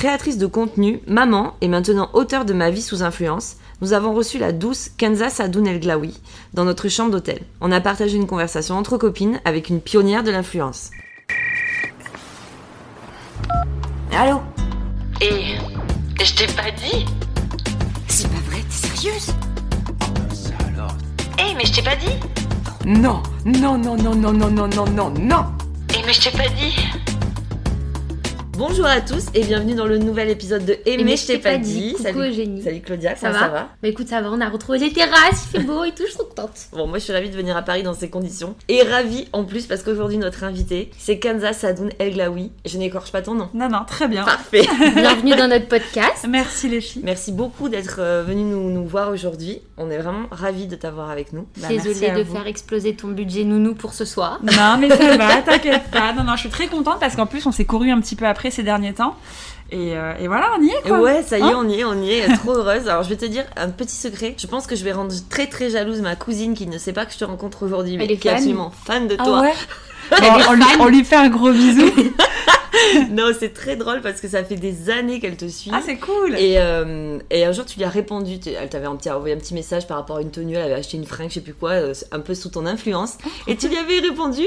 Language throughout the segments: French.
Créatrice de contenu, maman et maintenant auteur de Ma vie sous influence, nous avons reçu la douce Kenza Sadoun El Glaoui dans notre chambre d'hôtel. On a partagé une conversation entre copines avec une pionnière de l'influence. Allô? Et je t'ai pas dit? C'est pas vrai, t'es sérieuse? Eh, mais je t'ai pas dit? Non, non, non, non, non, non, non, non, non, non. Eh, mais je t'ai pas dit Bonjour à tous et bienvenue dans le nouvel épisode de Aimer, je t'ai pas dit. Coucou Salut, Eugénie. salut Claudia, Ça, comment va ça va? Bah écoute, ça va, on a retrouvé les terrasses, il fait beau et tout, je suis trop contente. Bon, moi je suis ravie de venir à Paris dans ces conditions. Et ravie en plus parce qu'aujourd'hui notre invité c'est Kenza Sadoun El Glaoui. Je n'écorche pas ton nom. Non, non, très bien. Parfait Bienvenue dans notre podcast. Merci les filles. Merci beaucoup d'être euh, venu nous, nous voir aujourd'hui. On est vraiment ravis de t'avoir avec nous. Bah, Désolée de vous. faire exploser ton budget nounou pour ce soir. Non, mais ça va, t'inquiète pas. Non, non, je suis très contente parce qu'en plus, on s'est couru un petit peu après ces derniers temps. Et, euh, et voilà, on y est quoi. ouais, ça y est, Hein on y est, on y est, trop heureuse. Alors je vais te dire un petit secret. Je pense que je vais rendre très très jalouse ma cousine qui ne sait pas que je te rencontre aujourd'hui, mais Elle est qui est fan absolument fan de Ah toi. ouais? Bon, on, lui, on lui fait un gros bisou. non, c'est très drôle parce que ça fait des années qu'elle te suit. Ah, c'est cool. Et, euh, et un jour, tu lui as répondu, tu- elle t'avait envoyé un petit message par rapport à une tenue, elle avait acheté une fringue, je sais plus quoi, euh, un peu sous ton influence. Et tu lui avais répondu,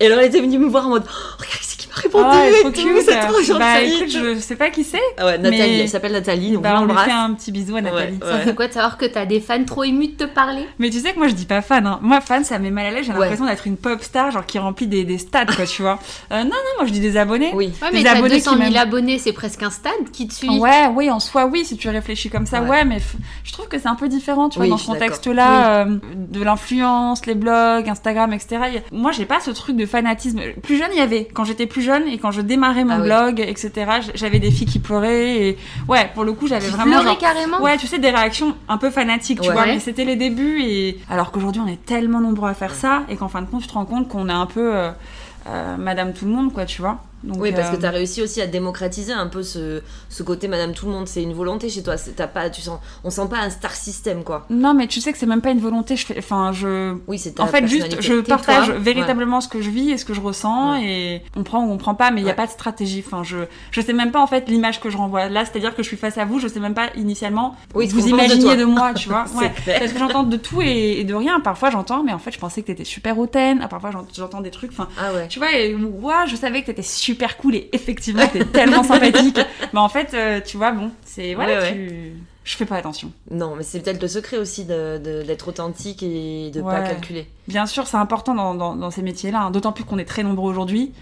et alors elle était venue me voir en mode, oh, regarde, c'est qui m'a répondu, Ah, et trop tout, cute. c'est trop gentil. Bah écoute, je sais pas qui c'est. Ah ouais, Nathalie, Mais- elle s'appelle Nathalie, donc Bah, on on lui fait un petit bisou à Nathalie. Ouais, Ça fait quoi de savoir que t'as des fans trop émus de te parler? Mais tu sais que moi je dis pas fan. Hein. Moi fan ça met mal à l'aise. J'ai Ouais. l'impression d'être une pop star genre qui remplit des, des stades quoi tu vois. Euh, non non moi je dis des abonnés. Oui. Ouais, Des mais t'as abonnés 200 qui 000 m'aiment. abonnés, c'est presque un stade qui te suit. Ouais, oui, en soi, oui, si tu réfléchis comme ça, Ouais. ouais, mais f- je trouve que c'est un peu différent, tu vois, dans ce contexte-là, euh, de l'influence, les blogs, Instagram, etc. A- Moi, j'ai pas ce truc de fanatisme. Plus jeune, il y avait. Quand j'étais plus jeune et quand je démarrais mon Ah oui. blog, etc., j'avais des filles qui pleuraient et ouais, pour le coup, j'avais vraiment. genre- carrément Ouais, tu sais, des réactions un peu fanatiques, tu Ouais. vois, mais c'était les débuts et alors qu'aujourd'hui, on est tellement nombreux à faire ça et qu'en fin de compte, tu te rends compte qu'on est un peu euh, Madame Tout le Monde, quoi, tu vois. Donc, Oui, parce que euh, tu as réussi aussi à démocratiser un peu ce, ce côté Madame Tout le Monde. C'est une volonté chez toi. T'as pas, tu sens, on sent pas un star system, quoi. Non, mais tu sais que c'est même pas une volonté. Je fais, enfin, je, Oui, c'est En fait, juste, je toi. partage Ouais. véritablement ce que je vis et ce que je ressens Ouais. et on prend ou on prend pas, mais il n'y a Ouais. pas de stratégie. Enfin, je, je sais même pas en fait l'image que je renvoie. Là, c'est-à-dire que je suis face à vous, je sais même pas initialement Oui, vous de imaginiez de, moi, tu vois. Ouais. Parce que j'entends de tout et, et de rien. Parfois, j'entends, mais en fait, je pensais que t'étais super hautaine. Ah, Parfois, j'ent- j'entends des trucs. Enfin, Ah ouais. tu vois, et, ouais, je savais que t'étais super cool et effectivement, t'es tellement sympathique. Mais en fait, euh, tu vois, bon, c'est voilà, Ouais, tu... je fais pas attention. Non, mais c'est peut-être le secret aussi de- de- d'être authentique et de pas Ouais. calculer. Bien sûr, c'est important dans, dans- dans ces métiers-là, hein, d'autant plus qu'on est très nombreux aujourd'hui.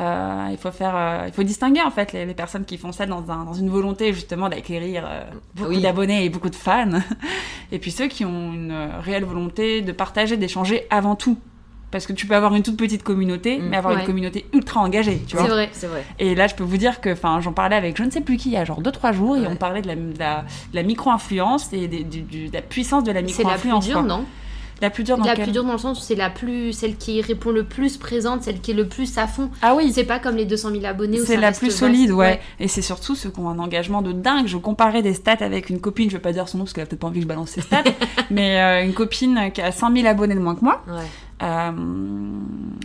Euh, il faut faire, euh, il faut distinguer en fait les, les personnes qui font ça dans, un- dans une volonté justement d'acquérir euh, beaucoup Oui. d'abonnés et beaucoup de fans, et puis ceux qui ont une réelle volonté de partager, d'échanger avant tout. Parce que tu peux avoir une toute petite communauté, Mm. mais avoir Ouais. une communauté ultra engagée, tu vois. C'est vrai. C'est vrai. Et là, je peux vous dire que, enfin, j'en parlais avec je ne sais plus qui il y a genre 2-3 jours, et on parlait de la, de la, de la micro-influence et de la puissance de la C'est la plus micro-influence. dure, non? La plus dure dans La quel- plus dure dans le sens où c'est la plus, celle qui répond le plus présente, celle qui est le plus à fond. Ah oui, C'est pas comme les 200 000 abonnés C'est la plus solide, ouais. Et c'est surtout ceux qui ont un engagement de dingue. Je comparais des stats avec une copine, je vais pas dire son nom parce qu'elle a peut-être pas envie que je balance ses stats, mais euh, une copine qui a 100 000 abonnés de moins que moi. Ouais, Euh,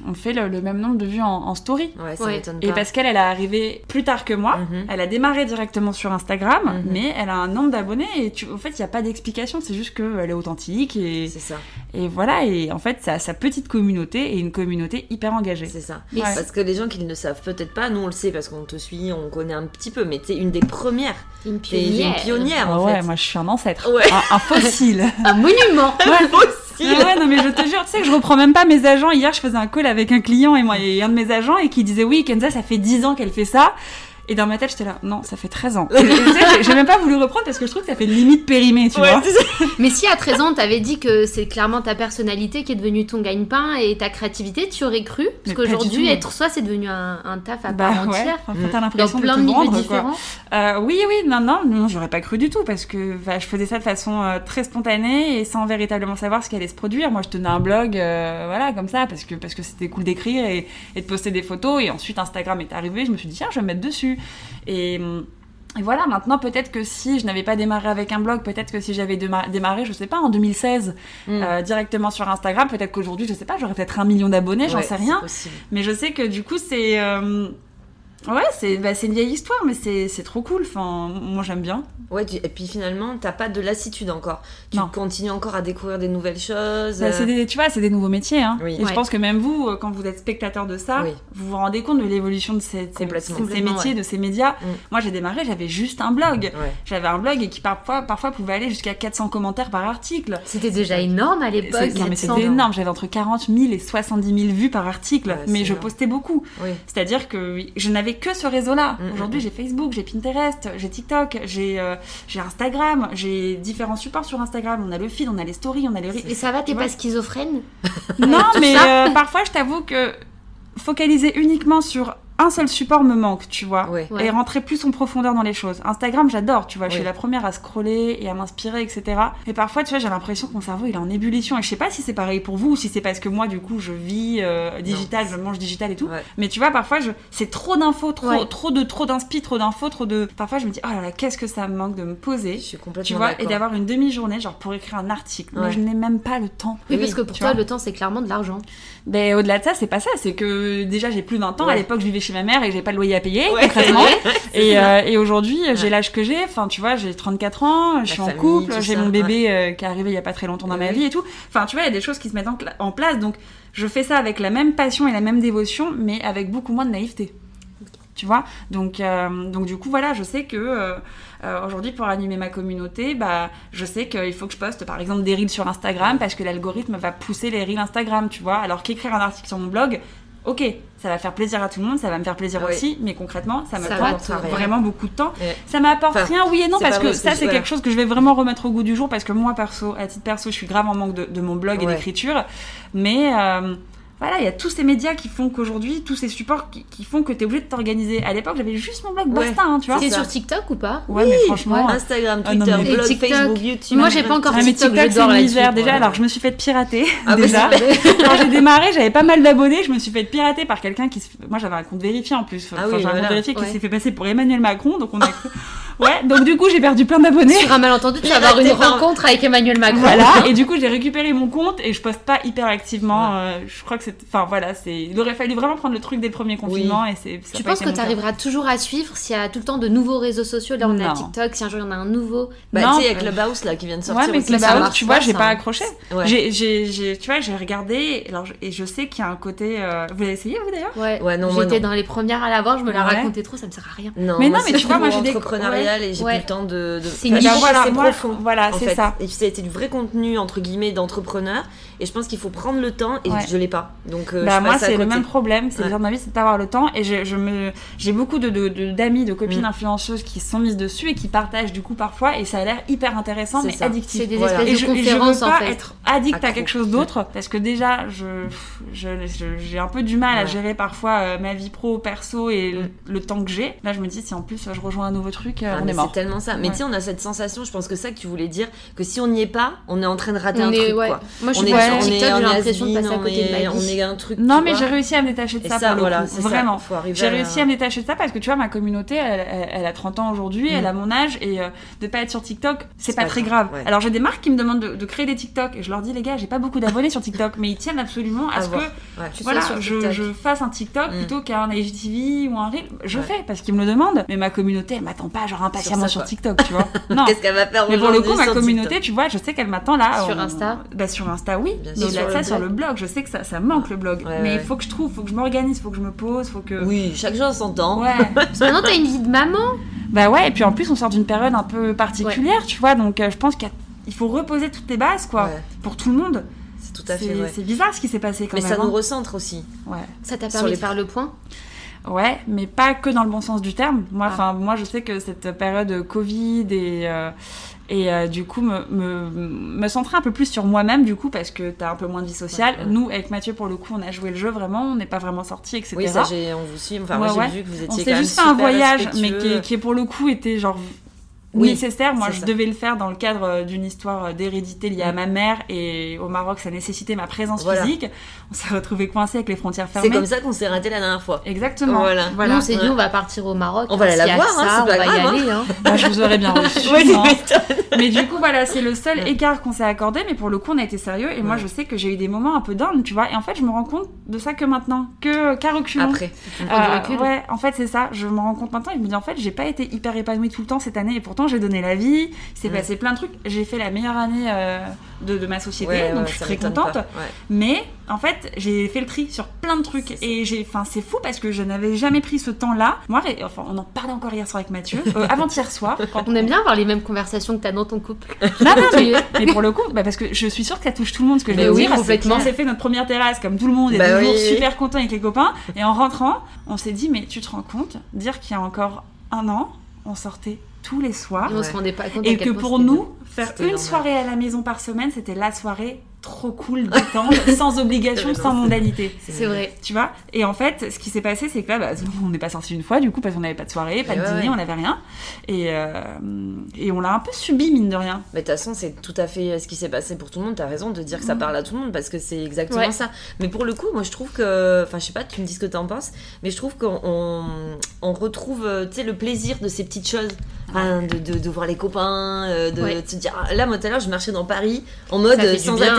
on fait le, le même nombre de vues en, en story. ouais, ça Ouais. m'étonne pas. Et parce qu'elle, elle est arrivée plus tard que moi. Mhm. Elle a démarré directement sur Instagram, Mhm. mais elle a un nombre d'abonnés et tu, en fait, il n'y a pas d'explication. C'est juste qu'elle est authentique et, C'est ça, et voilà. Et en fait, ça a sa petite communauté et une communauté hyper engagée. c'est ça. Ouais. Parce que les gens qui ne le savent peut-être pas, nous on le sait parce qu'on te suit, on connaît un petit peu, mais t'es une des premières. Une T'es une pionnière. Ah ouais, moi je suis un ancêtre, Ouais. un, un fossile. Un monument. Aussi. Ah ouais, non mais je te jure, tu sais que je reprends même pas mes agents. Hier, je faisais un call avec un client et moi, et un de mes agents et qui disait oui, Kenza, ça fait 10 ans qu'elle fait ça. Et dans ma tête, j'étais là, non, ça fait 13 ans. J'ai- même pas voulu reprendre parce que je trouve que ça fait limite périmé, tu Ouais, vois. Mais si à 13 ans, t'avais dit que c'est clairement ta personnalité qui est devenue ton gagne-pain et ta créativité, tu aurais cru Parce qu'aujourd'hui, être soi, c'est devenu un, un taf à Bah part ouais, entière. enfin, Mm. t'as Dans l'impression plein de de te milieux vendre, différents. Euh, oui, oui, non, non, non, j'aurais pas cru du tout parce que bah, je faisais ça de façon euh, très spontanée et sans véritablement savoir ce qui allait se produire. Moi, je tenais un blog, euh, voilà, comme ça, parce que parce que c'était cool d'écrire et, et de poster des photos. Et ensuite, Instagram est arrivé. Je me suis dit tiens, je vais me mettre dessus. Et et voilà, maintenant peut-être que si je n'avais pas démarré avec un blog, peut-être que si j'avais déma- démarré, je sais pas, en 2016, Mm. euh, directement sur Instagram, peut-être qu'aujourd'hui, je sais pas, j'aurais peut-être un million d'abonnés, j'en sais rien. possible. Mais je sais que du coup, c'est. euh, Ouais, c'est bah, c'est une vieille histoire, mais c'est c'est trop cool. Enfin, moi j'aime bien. Ouais, tu- et puis finalement, t'as pas de lassitude encore. Tu Non. continues encore à découvrir des nouvelles choses. Bah, euh, c'est des, tu vois, c'est des nouveaux métiers. Hein. Oui. Et Ouais. je pense que même vous, euh, quand vous êtes spectateur de ça, Oui. vous vous rendez compte de l'évolution de ces, ces- Complètement. ces métiers, ouais. de ces médias. Mm. Moi, j'ai démarré, j'avais juste un blog. Ouais. J'avais un blog et qui parfois, parfois pouvait aller jusqu'à 400 commentaires par article. C'était déjà énorme à l'époque. Non, mais 400. c'était énorme. J'avais entre 40 000 et 70 000 vues par article, Ouais, mais je énorme. postais beaucoup. Oui. C'est-à-dire que je n'avais que ce réseau-là. Mm, Aujourd'hui, mm, j'ai Facebook, j'ai Pinterest, j'ai TikTok, j'ai euh, j'ai Instagram, j'ai différents supports sur Instagram. On a le feed, on a les stories, on a les. Et ça va, t'es pas schizophrène? Non, mais euh, parfois, je t'avoue que focaliser uniquement sur un seul support me manque, tu vois. Ouais. Ouais. Et rentrer plus en profondeur dans les choses. Instagram, j'adore, tu vois. Je suis la première à scroller et à m'inspirer, etc. Et parfois, tu vois, j'ai l'impression que mon cerveau, il est en ébullition. Et je sais pas si c'est pareil pour vous ou si c'est parce que moi, du coup, je vis euh, digital, je mange digital et tout. Ouais. Mais tu vois, parfois, je... c'est trop d'infos, trop, Ouais. trop de trop d'inspi, trop d'infos, trop de. Parfois, je me dis, oh là là, qu'est-ce que ça me manque de me Je poser. suis complètement Tu vois, et d'avoir une demi-journée, genre pour écrire un article. Mais je n'ai même pas le temps. Oui, Oui, parce que pour tu toi, vois. le temps, c'est clairement de l'argent. Ben, au-delà de ça, c'est pas ça. C'est que déjà, j'ai plus de 20 ans. À l'époque, je vivais chez ma mère et j'ai pas de loyer à payer, Ouais. concrètement. Et, euh, et aujourd'hui, j'ai Ouais. l'âge que j'ai. Enfin, tu vois, j'ai 34 ans, je suis en couple, j'ai mon bébé euh, qui est arrivé il y a pas très longtemps dans Oui, ma vie et tout. Enfin, tu vois, il y a des choses qui se mettent en, place. Donc, je fais ça avec la même passion et la même dévotion, mais avec beaucoup moins de naïveté. Tu vois? Donc, euh, donc, du coup, voilà, je sais que euh, euh, aujourd'hui, pour animer ma communauté, bah, je sais qu'il faut que je poste par exemple des reels sur Instagram parce que l'algorithme va pousser les reels Instagram, tu vois? Alors qu'écrire un article sur mon blog, ok, ça va faire plaisir à tout le monde, ça va me faire plaisir Oui. aussi, mais concrètement, ça me Ça prend va te- vraiment beaucoup de temps. Ça m'apporte Enfin, rien, oui et non, parce que ça, c'est- voilà. quelque chose que je vais vraiment remettre au goût du jour parce que moi, perso, à titre perso, je suis grave en manque de, de mon blog et d'écriture. Mais euh, voilà, il y a tous ces médias qui font qu'aujourd'hui, tous ces supports qui, qui font que tu es obligé de t'organiser. À l'époque, j'avais juste mon blog Ouais. basta, hein, tu vois. Ça. sur TikTok ou pas Ouais, mais franchement. ouais. Instagram, Ah non, Twitter, mais- Et blog, TikTok. Facebook, YouTube. Moi, j'ai pas encore Ah, mais TikTok, TikTok, je c'est misère. Déjà, Ouais. alors je me suis fait pirater. Ah, bah, déjà. super. Quand j'ai démarré, j'avais pas mal d'abonnés. Je me suis fait pirater par quelqu'un qui. se- Moi, j'avais un compte vérifié en plus. Ah Enfin, oui, j'ai un voilà. compte vérifié qui s'est fait passer pour Emmanuel Macron. Donc, on a. ouais, donc du coup, j'ai perdu plein d'abonnés. Sur un malentendu, tu vas avoir une par- rencontre avec Emmanuel Macron. Voilà, et du coup j'ai récupéré mon compte et je poste pas hyper activement. euh, je crois que c'est. Enfin voilà, c'est. Il aurait fallu vraiment prendre le truc des premiers confinements et c'est. Tu penses que tu arriveras toujours à suivre s'il y a tout le temps de nouveaux réseaux sociaux? Là, on a. TikTok, si un jour il y en a un nouveau. Bah, tu sais, il y a Clubhouse là qui vient de sortir. Ouais, mais Clubhouse, tu vois, j'ai pas hein. accroché. Ouais. J'ai, tu vois, j'ai regardé, alors, et je sais qu'il y a un côté. euh, Vous l'avez essayé, vous d'ailleurs? Ouais, Ouais, non, moi, j'étais dans les premières à l'avoir, je me la racontais trop, ça me sert à rien. Non, Mais non, mais tu vois, moi, j'ai des- et j'ai Ouais. plus le temps de. de... C'est une Enfin, que Voilà, c'est moi, profond. voilà, c'est ça. Et ça a été du vrai contenu entre guillemets d'entrepreneur. Et je pense qu'il faut prendre le temps et Ouais. je l'ai pas. Donc euh, Bah, je moi, c'est le même problème. C'est Ouais. de ma vie, c'est de pas avoir le temps. Et je, je me, j'ai beaucoup de, de- de- d'amis, de copines Mm. influenceuses qui se sont mises dessus et qui partagent du coup parfois. Et ça a l'air hyper intéressant, mais ça. addictif. C'est des Voilà. espèces Et de je, et je conférences veux en pas fait. être addict à quelque chose d'autre parce que déjà je je- je- j'ai un peu du mal à gérer parfois euh, ma vie pro perso et le, Mm. le temps que j'ai là je me dis si en plus je rejoins un nouveau truc euh, Ah, on mais est c'est tellement ça. Mais tu sais, on a cette sensation, je pense que ça que tu voulais dire, que si on n'y est pas, on est en train de rater un truc. Moi, je on TikTok, j'ai l'impression de passer à côté de ma on est un truc. non mais j'ai réussi à me détacher de ça, ça, voilà, vraiment j'ai réussi à me détacher de ça parce que tu vois ma communauté elle, elle- elle a 30 ans aujourd'hui Mm. elle a mon âge et euh, de pas être sur TikTok c'est pas, pas très grave, alors j'ai des marques qui me demandent de, de créer des TikTok et je leur dis les gars j'ai pas beaucoup d'abonnés sur TikTok mais ils tiennent absolument à ce que voilà, je, fasse un TikTok Mm. plutôt qu'un IGTV ou un Reel. Je fais parce qu'ils me le demandent. Mais ma communauté, elle m'attend pas genre impatiemment sur. TikTok, tu vois. Non. Qu'est-ce qu'elle va faire Mais pour le coup, ma communauté, tu vois, je sais qu'elle m'attend là. Sur Insta Bah, sur Insta, oui. Bien Mais sûr. au-delà Sur de le ça, sur blog. le blog, je sais que ça, ça manque le blog. Ouais, mais il ouais. faut que je trouve, faut que je m'organise, faut que je me pose, faut que. Oui, chaque jour. Ouais. Parce que maintenant, t'as une vie de maman. bah ouais, et puis en plus, on sort d'une période un peu particulière, tu vois, donc euh, je pense qu'il faut reposer toutes les bases, quoi, Ouais, pour tout le monde. c'est tout à fait C'est vrai. c'est bizarre ce qui s'est passé quand Mais même. ça nous hein. recentre aussi. Ouais. Ça t'a permis les- de faire le point? Ouais, mais pas que dans le bon sens du terme. Moi, Ah. enfin, moi, je sais que cette période Covid et euh, et euh, du coup me, me, me centrer un peu plus sur moi-même du coup parce que t'as un peu moins de vie sociale. Ouais, ouais. Nous, avec Mathieu, pour le coup, on a joué le jeu vraiment. On n'est pas vraiment sortis, etc. Oui, ça, j'ai, on vous suit. Enfin, Ouais, moi, j'ai ouais. vu que vous étiez on s'est juste fait un voyage, mais qui, qui pour le coup était genre Oui, nécessaire. Moi, c'est je ça. devais le faire dans le cadre euh, d'une histoire euh, d'hérédité liée à ma mère et au Maroc, ça nécessitait ma présence Voilà. physique. On s'est retrouvés coincés avec les frontières C'est fermées. comme ça qu'on s'est raté la dernière fois. Exactement. Voilà. Nous, on s'est dit, ouais. on va partir au Maroc. On va aller la voir, hein, ça, c'est on pas va y grave, hein. aller. hein. Bah, je vous aurais bien reçu. Ouais, mais du coup, voilà, c'est le seul Ouais. écart qu'on s'est accordé. Mais pour le coup, on a été sérieux. Et moi, je sais que j'ai eu des moments un peu down, tu vois. Et en fait, je me rends compte de ça que maintenant, que qu'à reculons. Après. Euh, recul. ouais, en fait, c'est ça. Je me rends compte maintenant et je me dis, en fait, j'ai pas été hyper épanouie tout le temps cette année. Et pourtant, j'ai donné la vie. Il s'est Mm. passé plein de trucs. J'ai fait la meilleure année euh, de, de ma société. Ouais, donc, ouais, je suis très contente. pas. Ouais. Mais en fait, j'ai fait le tri sur plein de trucs et j'ai, enfin, c'est fou parce que je n'avais jamais pris ce temps-là. Moi, enfin, on en parlait encore hier soir avec Mathieu, euh, avant-hier soir. Quand On aime bien avoir les mêmes conversations que t'as dans ton couple. non, non, mais, mais pour le coup, bah, parce que je suis sûre que ça touche tout le monde ce que je Mais vais oui, dire. complètement. On s'est fait notre première terrasse comme tout le monde et Bah toujours oui, oui. super content avec les copains. Et en rentrant, on s'est dit, mais tu te rends compte, dire qu'il y a encore un an, on sortait tous les soirs. Et on se rendait pas compte Et que pour nous, faire une soirée à la maison par semaine, c'était la soirée trop cool, détente, sans obligation, sans mondanité. C'est vrai. Tu vois? Et en fait, ce qui s'est passé, c'est que là, bah, on n'est pas sorti une fois, du coup, parce qu'on n'avait pas de soirée, pas Et de ouais, dîner, ouais. on n'avait rien. Et, euh, et on l'a un peu subi, mine de rien. Mais de toute façon, c'est tout à fait ce qui s'est passé pour tout le monde. T'as raison de dire que ça Mhm. parle à tout le monde parce que c'est exactement Ouais. ça. Mais pour le coup, moi je trouve que. Enfin, je sais pas, tu me dis ce que t'en penses, mais je trouve qu'on on, retrouve euh, tu sais, le plaisir de ces petites choses. Enfin, de, de, de voir les copains, euh, de, Ouais. de se dire. ah, Là, moi tout à l'heure, je marchais dans Paris en mode euh, sans bien,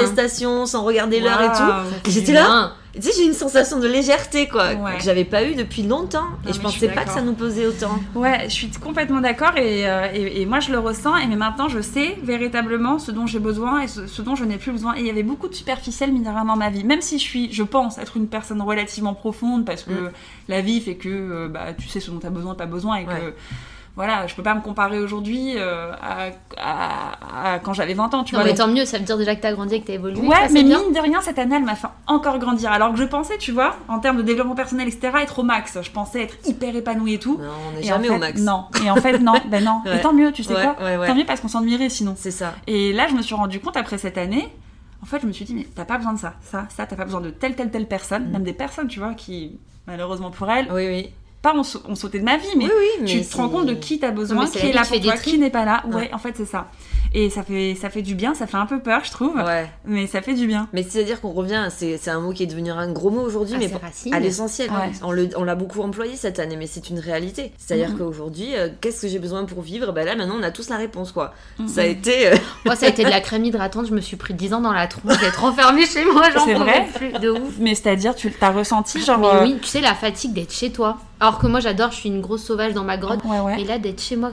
sans regarder l'heure et tout. Et j'étais là, tu sais, j'ai une sensation de légèreté quoi, Ouais. que j'avais pas eu depuis longtemps. Non, et je pensais pas que ça nous posait autant. Ouais, je suis complètement d'accord et, euh, et, et moi je le ressens. Et mais maintenant je sais véritablement ce dont j'ai besoin et ce, ce dont je n'ai plus besoin. Et il y avait beaucoup de superficiel rien dans ma vie. Même si je suis, je pense être une personne relativement profonde parce que Mm. la vie fait que euh, bah, tu sais ce dont tu as besoin, pas besoin et que. Voilà, je peux pas me comparer aujourd'hui euh, à, à- à quand j'avais 20 ans. Tu Non, vois, mais donc- tant mieux, ça veut dire déjà que t'as grandi et que t'as évolué. Ouais, mais bien. mine de rien, cette année, elle m'a fait encore grandir. Alors que je pensais, tu vois, en termes de développement personnel, etc., être au max. Je pensais être hyper épanouie et tout. Non, on n'est jamais en au max. Non. Et en fait, non. Ben non. Ouais. Et tant mieux, tu sais Ouais, quoi ouais, ouais. Tant mieux parce qu'on s'ennuierait sinon. C'est ça. Et là, je me suis rendu compte après cette année. En fait, je me suis dit, mais t'as pas besoin de ça. Ça, ça, t'as pas besoin de telle, telle, telle personne. Mm. Même des personnes, tu vois, qui, malheureusement pour elles, Oui, oui. Pas ont, sau- ont sauté de ma vie, mais oui, oui, mais tu te rends compte de qui t'as besoin, Non, qui est là qui pour toi, qui n'est pas là. Ouais, Ouais. en fait, c'est ça. Et ça fait, ça fait du bien, ça fait un peu peur, je trouve. Ouais. Mais ça fait du bien. Mais c'est-à-dire qu'on revient, c'est c'est un mot qui est devenu un gros mot aujourd'hui, Ah, mais racine. à l'essentiel. Ouais. On On l'a beaucoup employé cette année, mais c'est une réalité. C'est-à-dire Mhm. qu'aujourd'hui, euh, qu'est-ce que j'ai besoin pour vivre? Ben là, maintenant, on a tous la réponse, quoi. Mhm. Ça a été. euh, Moi, ça a été de la crème hydratante. Je me suis pris 10 ans dans la tronche d'être enfermée chez moi. J'en C'est pouvais plus. De ouf. Mais c'est-à-dire, tu t'as ressenti genre. Mais euh, oui, tu sais, la fatigue d'être chez toi. Alors que moi, j'adore, je suis une grosse sauvage dans ma grotte. Ouais, ouais. Et là, d'être chez moi,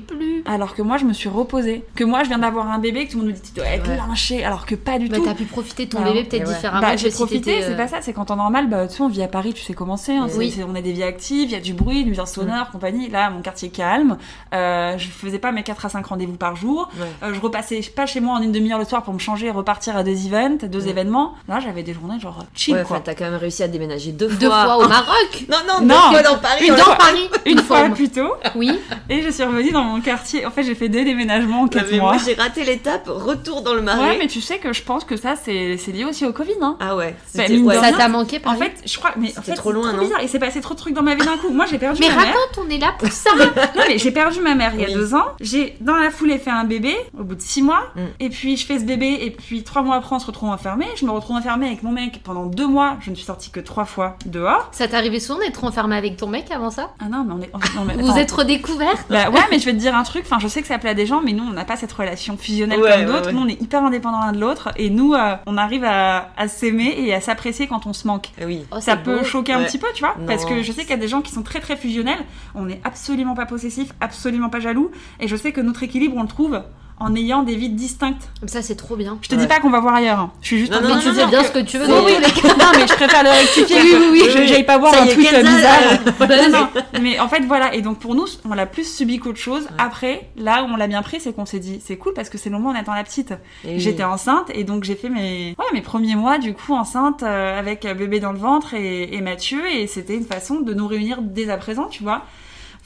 plus. Alors que moi, je me suis reposée. Que moi, je viens d'avoir un bébé, que tout le monde me dit, tu dois être Ouais. lynché. Alors que pas du Bah, tout. t'as pu profiter de ton Alors, bébé peut-être ouais. différemment Bah, j'ai profité, c'est euh, pas ça, c'est quand en normal, bah, tu sais, on vit à Paris, tu sais comment c'est, hein, Oui. on a des vies actives, il y a du bruit, une nuisance sonore, compagnie. Là, mon quartier calme, euh, je faisais pas mes 4 à 5 rendez-vous par jour, Ouais. Euh, je repassais pas chez moi en une demi-heure le soir pour me changer et repartir à deux events, deux événements. Là, j'avais des journées genre chill, Ouais, quoi. enfin, t'as quand même réussi à déménager deux fois. deux fois au Maroc. Non, non, Non. deux fois dans Paris. Une Dans Paris. Une fois fois. plus tôt, Oui. et je suis revenue dans mon quartier. En fait, j'ai fait deux déménagements en Non, 4 mais mois. moi, j'ai raté l'étape, retour dans le marais. Ouais, mais tu sais que je pense que ça, c'est c'est lié aussi au Covid, hein. Ah ouais. Bah, ouais. Ça t'a manqué, En fait, je crois, mais en fait, trop loin, non bizarre. Il s'est passé trop de trucs dans ma vie d'un coup. Moi, j'ai perdu Mais ma mère. raconte, on est là pour ça. Non, mais j'ai perdu ma mère il y a Oui. deux ans. J'ai, dans la foulée, fait un bébé au bout de six mois. Mm. Et puis, je fais ce bébé. Et puis, trois mois après, on se retrouve enfermés. Je me retrouve enfermée avec mon mec pendant deux mois. Je ne suis sortie que trois fois dehors. Ça t'arrivait souvent d'être enfermé avec ton mec avant ça? Ah non, mais on est. non, mais Vous êtes redécouvert Bah, ouais, mais je vais te dire un truc. Enfin, je sais que ça plaît à des gens, mais nous, on n'a pas cette relation fusionnelle Ouais, comme d'autres. ouais. Nous, on est hyper indépendants l'un de l'autre. Et nous, euh, on arrive à, à s'aimer et à s'apprécier quand on se manque. Eh Oui. Oh, ça peut beau. choquer un petit peu, tu vois, parce que je sais qu'il y a des gens qui sont très très fusionnels. On n'est absolument pas possessif, absolument pas jaloux, et je sais que notre équilibre on le trouve en ayant des vies distinctes. Comme ça, c'est trop bien. Je te Ouais. dis pas qu'on va voir ailleurs. hein. Je suis juste Non, en non, train de tu te sais dire bien que- ce que tu veux. Oui, dans oui, tous les cas. non, mais je préfère le rectifier. Oui, oui, oui. Je- J'aille pas voir Ça un tweet bizarre. euh, Non, non. Mais en fait, voilà. Et donc pour nous, on l'a plus subi qu'autre chose. Ouais. Après, là où on l'a bien pris, c'est qu'on s'est dit, c'est cool parce que c'est le moment où on attend la petite. Oui. J'étais enceinte et donc j'ai fait mes, ouais, mes premiers mois du coup enceinte euh, avec bébé dans le ventre et, et Mathieu et c'était une façon de nous réunir dès à présent, tu vois.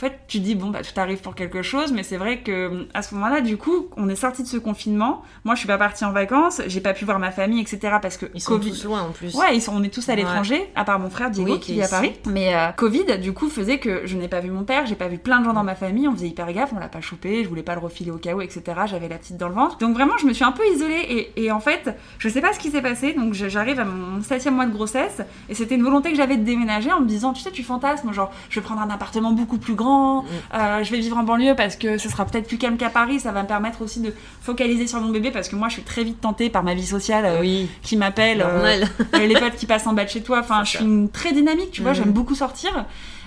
Fait, tu dis, bon, bah, tout arrive pour quelque chose, mais c'est vrai que à ce moment-là, du coup, on est sorti de ce confinement. Moi, je suis pas partie en vacances, j'ai pas pu voir ma famille, etc. parce que Ils sont Covid. tous loin en plus. Ouais, ils sont, on est tous à Ouais. l'étranger, à part mon frère Diego Oui, qui est vit à. Paris. Mais euh, Covid, du coup, faisait que je n'ai pas vu mon père, j'ai pas vu plein de gens dans ma famille, on faisait hyper gaffe, on l'a pas chopé, je voulais pas le refiler au cas où, etc. J'avais la petite dans le ventre. Donc vraiment, je me suis un peu isolée et, et en fait, je sais pas ce qui s'est passé. Donc j'arrive à mon septième mois de grossesse et c'était une volonté que j'avais de déménager en me disant, tu sais, tu fantasmes, genre, je vais prendre un appartement beaucoup plus grand, Mm. euh, je vais vivre en banlieue parce que ce sera peut-être plus calme qu'à Paris, ça va me permettre aussi de focaliser sur mon bébé parce que moi, je suis très vite tentée par ma vie sociale euh, Oui, qui m'appelle. euh, les potes qui passent en bas de chez toi. Enfin, je suis une très dynamique, tu vois, Mhm. j'aime beaucoup sortir.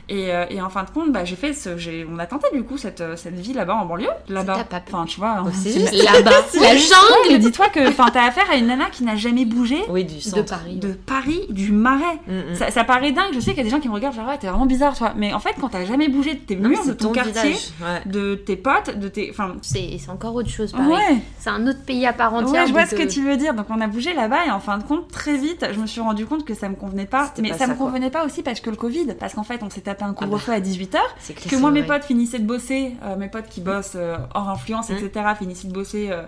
Et, euh, et en fin de compte, bah, j'ai fait ce, j'ai, on a tenté du coup cette, euh, cette vie là-bas en banlieue, là-bas. Enfin, tu vois. hein, c'est Là-bas, la mais jungle dis-toi que, enfin, t'as affaire à une nana qui n'a jamais bougé Oui, du de. Paris. de Paris, du Marais. Mm, mm. Ça, ça paraît dingue. Je sais qu'il y a des gens qui me regardent genre ouais, t'es vraiment bizarre, toi. Mais en fait, quand t'as jamais bougé de tes murs, de ton, quartier. Ouais. de tes potes, de tes, enfin. C'est c'est encore autre chose. Ouais, C'est un autre pays à part entière. Ouais, je vois ce que euh, tu veux dire. Donc on a bougé là-bas et en fin de compte, très vite, je me suis rendu compte que ça me convenait pas. Mais pas ça, ça, me convenait pas aussi parce que le Covid, parce qu'en fait, on s'est un couvre-feu à 18h. C'est clair, Que moi, mes potes finissaient de bosser, euh, mes potes qui bossent euh, hors influence, Mm. etc., finissaient de bosser euh,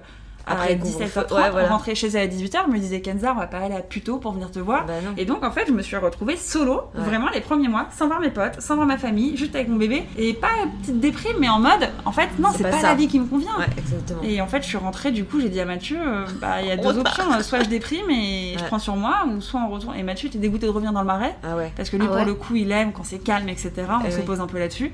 Après à le 17h30, couvre-feu, ouais, voilà. chez eux à 18h, me disait Kenza, on va pas aller à tôt pour venir te voir. Bah. Et donc en fait je me suis retrouvée solo, Ouais. vraiment les premiers mois, sans voir mes potes, sans voir ma famille, juste avec mon bébé, et pas petite déprime, mais en mode, en fait non C'est pas la vie qui me convient. Ouais, exactement. Et en fait, je suis rentrée, du coup, j'ai dit à Mathieu, euh, bah, il y a deux options, euh, soit je déprime et je prends sur moi, ou soit on retourne. Et Mathieu était dégoûté de revenir dans le marais, Ah parce que lui, Ah pour le coup, il aime quand c'est calme, etc. On Eh se oui. pose un peu là-dessus.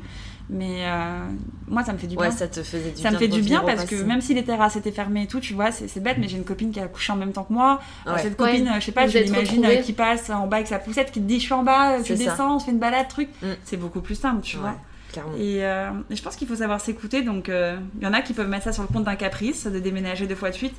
Mais euh, moi, ça me fait du Ouais, bien. ça te faisait du Ça bien. me fait du bien parce que même si les terrasses étaient fermées et tout, tu vois, c'est c'est bête, mais j'ai une copine qui a accouché en même temps que moi. Alors, Ouais. Cette copine, Ouais. euh, je sais pas, Vous je l'imagine euh, qui passe en bas avec sa poussette, qui te dit je suis en bas, tu ça. descends, on se fait une balade, truc. Mm. C'est beaucoup plus simple, tu Ouais, vois. Et, euh, et je pense qu'il faut savoir s'écouter. Donc, euh, il y en a qui peuvent mettre ça sur le compte d'un caprice, de déménager deux fois de suite.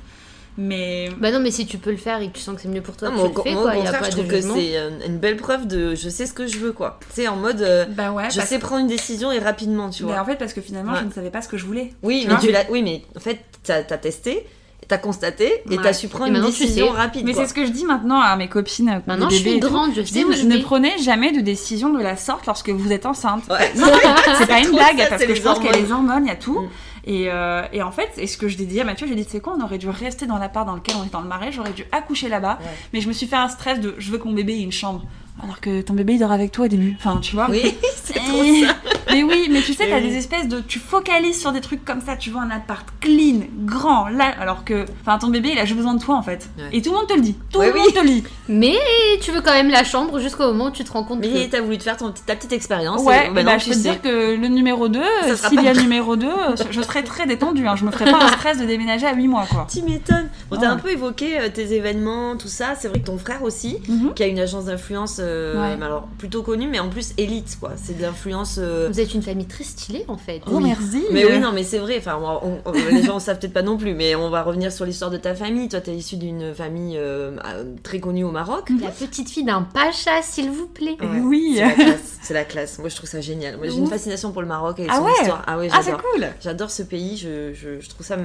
Mais Bah non, mais si tu peux le faire et que tu sens que c'est mieux pour toi, Non, tu le fais, moi, quoi. au Il y a contraire, pas je de trouve que jugement. c'est euh, une belle preuve de je sais ce que je veux, quoi. Tu sais, en mode euh, bah ouais, je sais prendre une décision et rapidement, tu mais vois. en fait, parce que finalement, Ouais. je ne savais pas ce que je voulais. Oui, tu mais tu. Oui, mais en fait, t'as as testé, t'as constaté et Ouais. t'as su prendre une décision rapide. Mais c'est ce que je dis maintenant à mes copines. euh, Maintenant, je suis grande, je sais où je ne vais. prenez jamais de décision de la sorte lorsque vous êtes enceinte. Ouais. Non, c'est pas une blague, ça, parce que je pense qu'il y a les hormones, il y a tout. Mm. Et, euh, et en fait, et ce que je dit à Mathieu, j'ai dit, sais quoi, on aurait dû rester dans l'appart dans lequel on est dans le marais, j'aurais dû accoucher là-bas, Ouais. mais je me suis fait un stress de je veux que mon bébé ait une chambre. Alors que ton bébé il dort avec toi au début. Enfin, tu vois. Oui, c'est trop ça. Mais oui, mais tu sais, t'as oui. des espèces de. Tu focalises sur des trucs comme ça, tu vois un appart clean, grand, là, alors que. Enfin, ton bébé il a juste besoin de toi en fait. Ouais. Et tout le monde te le dit. Tout Ouais, le oui. monde te le dit. Mais tu veux quand même la chambre jusqu'au moment où tu te rends compte Mais que. t'as voulu te faire ton, ta petite expérience. Ouais, et maintenant, bah, je peux te sais. dire que le numéro 2, Ça sera s'il y a le numéro 2, je serais très détendue. Hein. Je me ferais pas un stress de déménager à 8 mois, quoi. Tu m'étonnes. Bon, t'as Ouais. un peu évoqué euh, tes événements, tout ça. C'est vrai que ton frère aussi, Mhm. qui a une agence d'influence, euh, alors plutôt connue, mais en plus élite, quoi. C'est de l'influence. euh, êtes une famille très stylée en fait. Oh, merci. Mais oui, non, mais c'est vrai. Enfin, on- on- les gens ne savent peut-être pas non plus, mais on va revenir sur l'histoire de ta famille. Toi, t'es issu d'une famille euh, très connue au Maroc. La petite fille d'un pacha, s'il vous plaît. Oui. C'est la classe. C'est la classe. Moi, je trouve ça génial. Moi, j'ai une fascination pour le Maroc et Ah son ouais histoire. Ah ouais, Ah, c'est j'adore. cool. J'adore ce pays. Je, je, je trouve ça.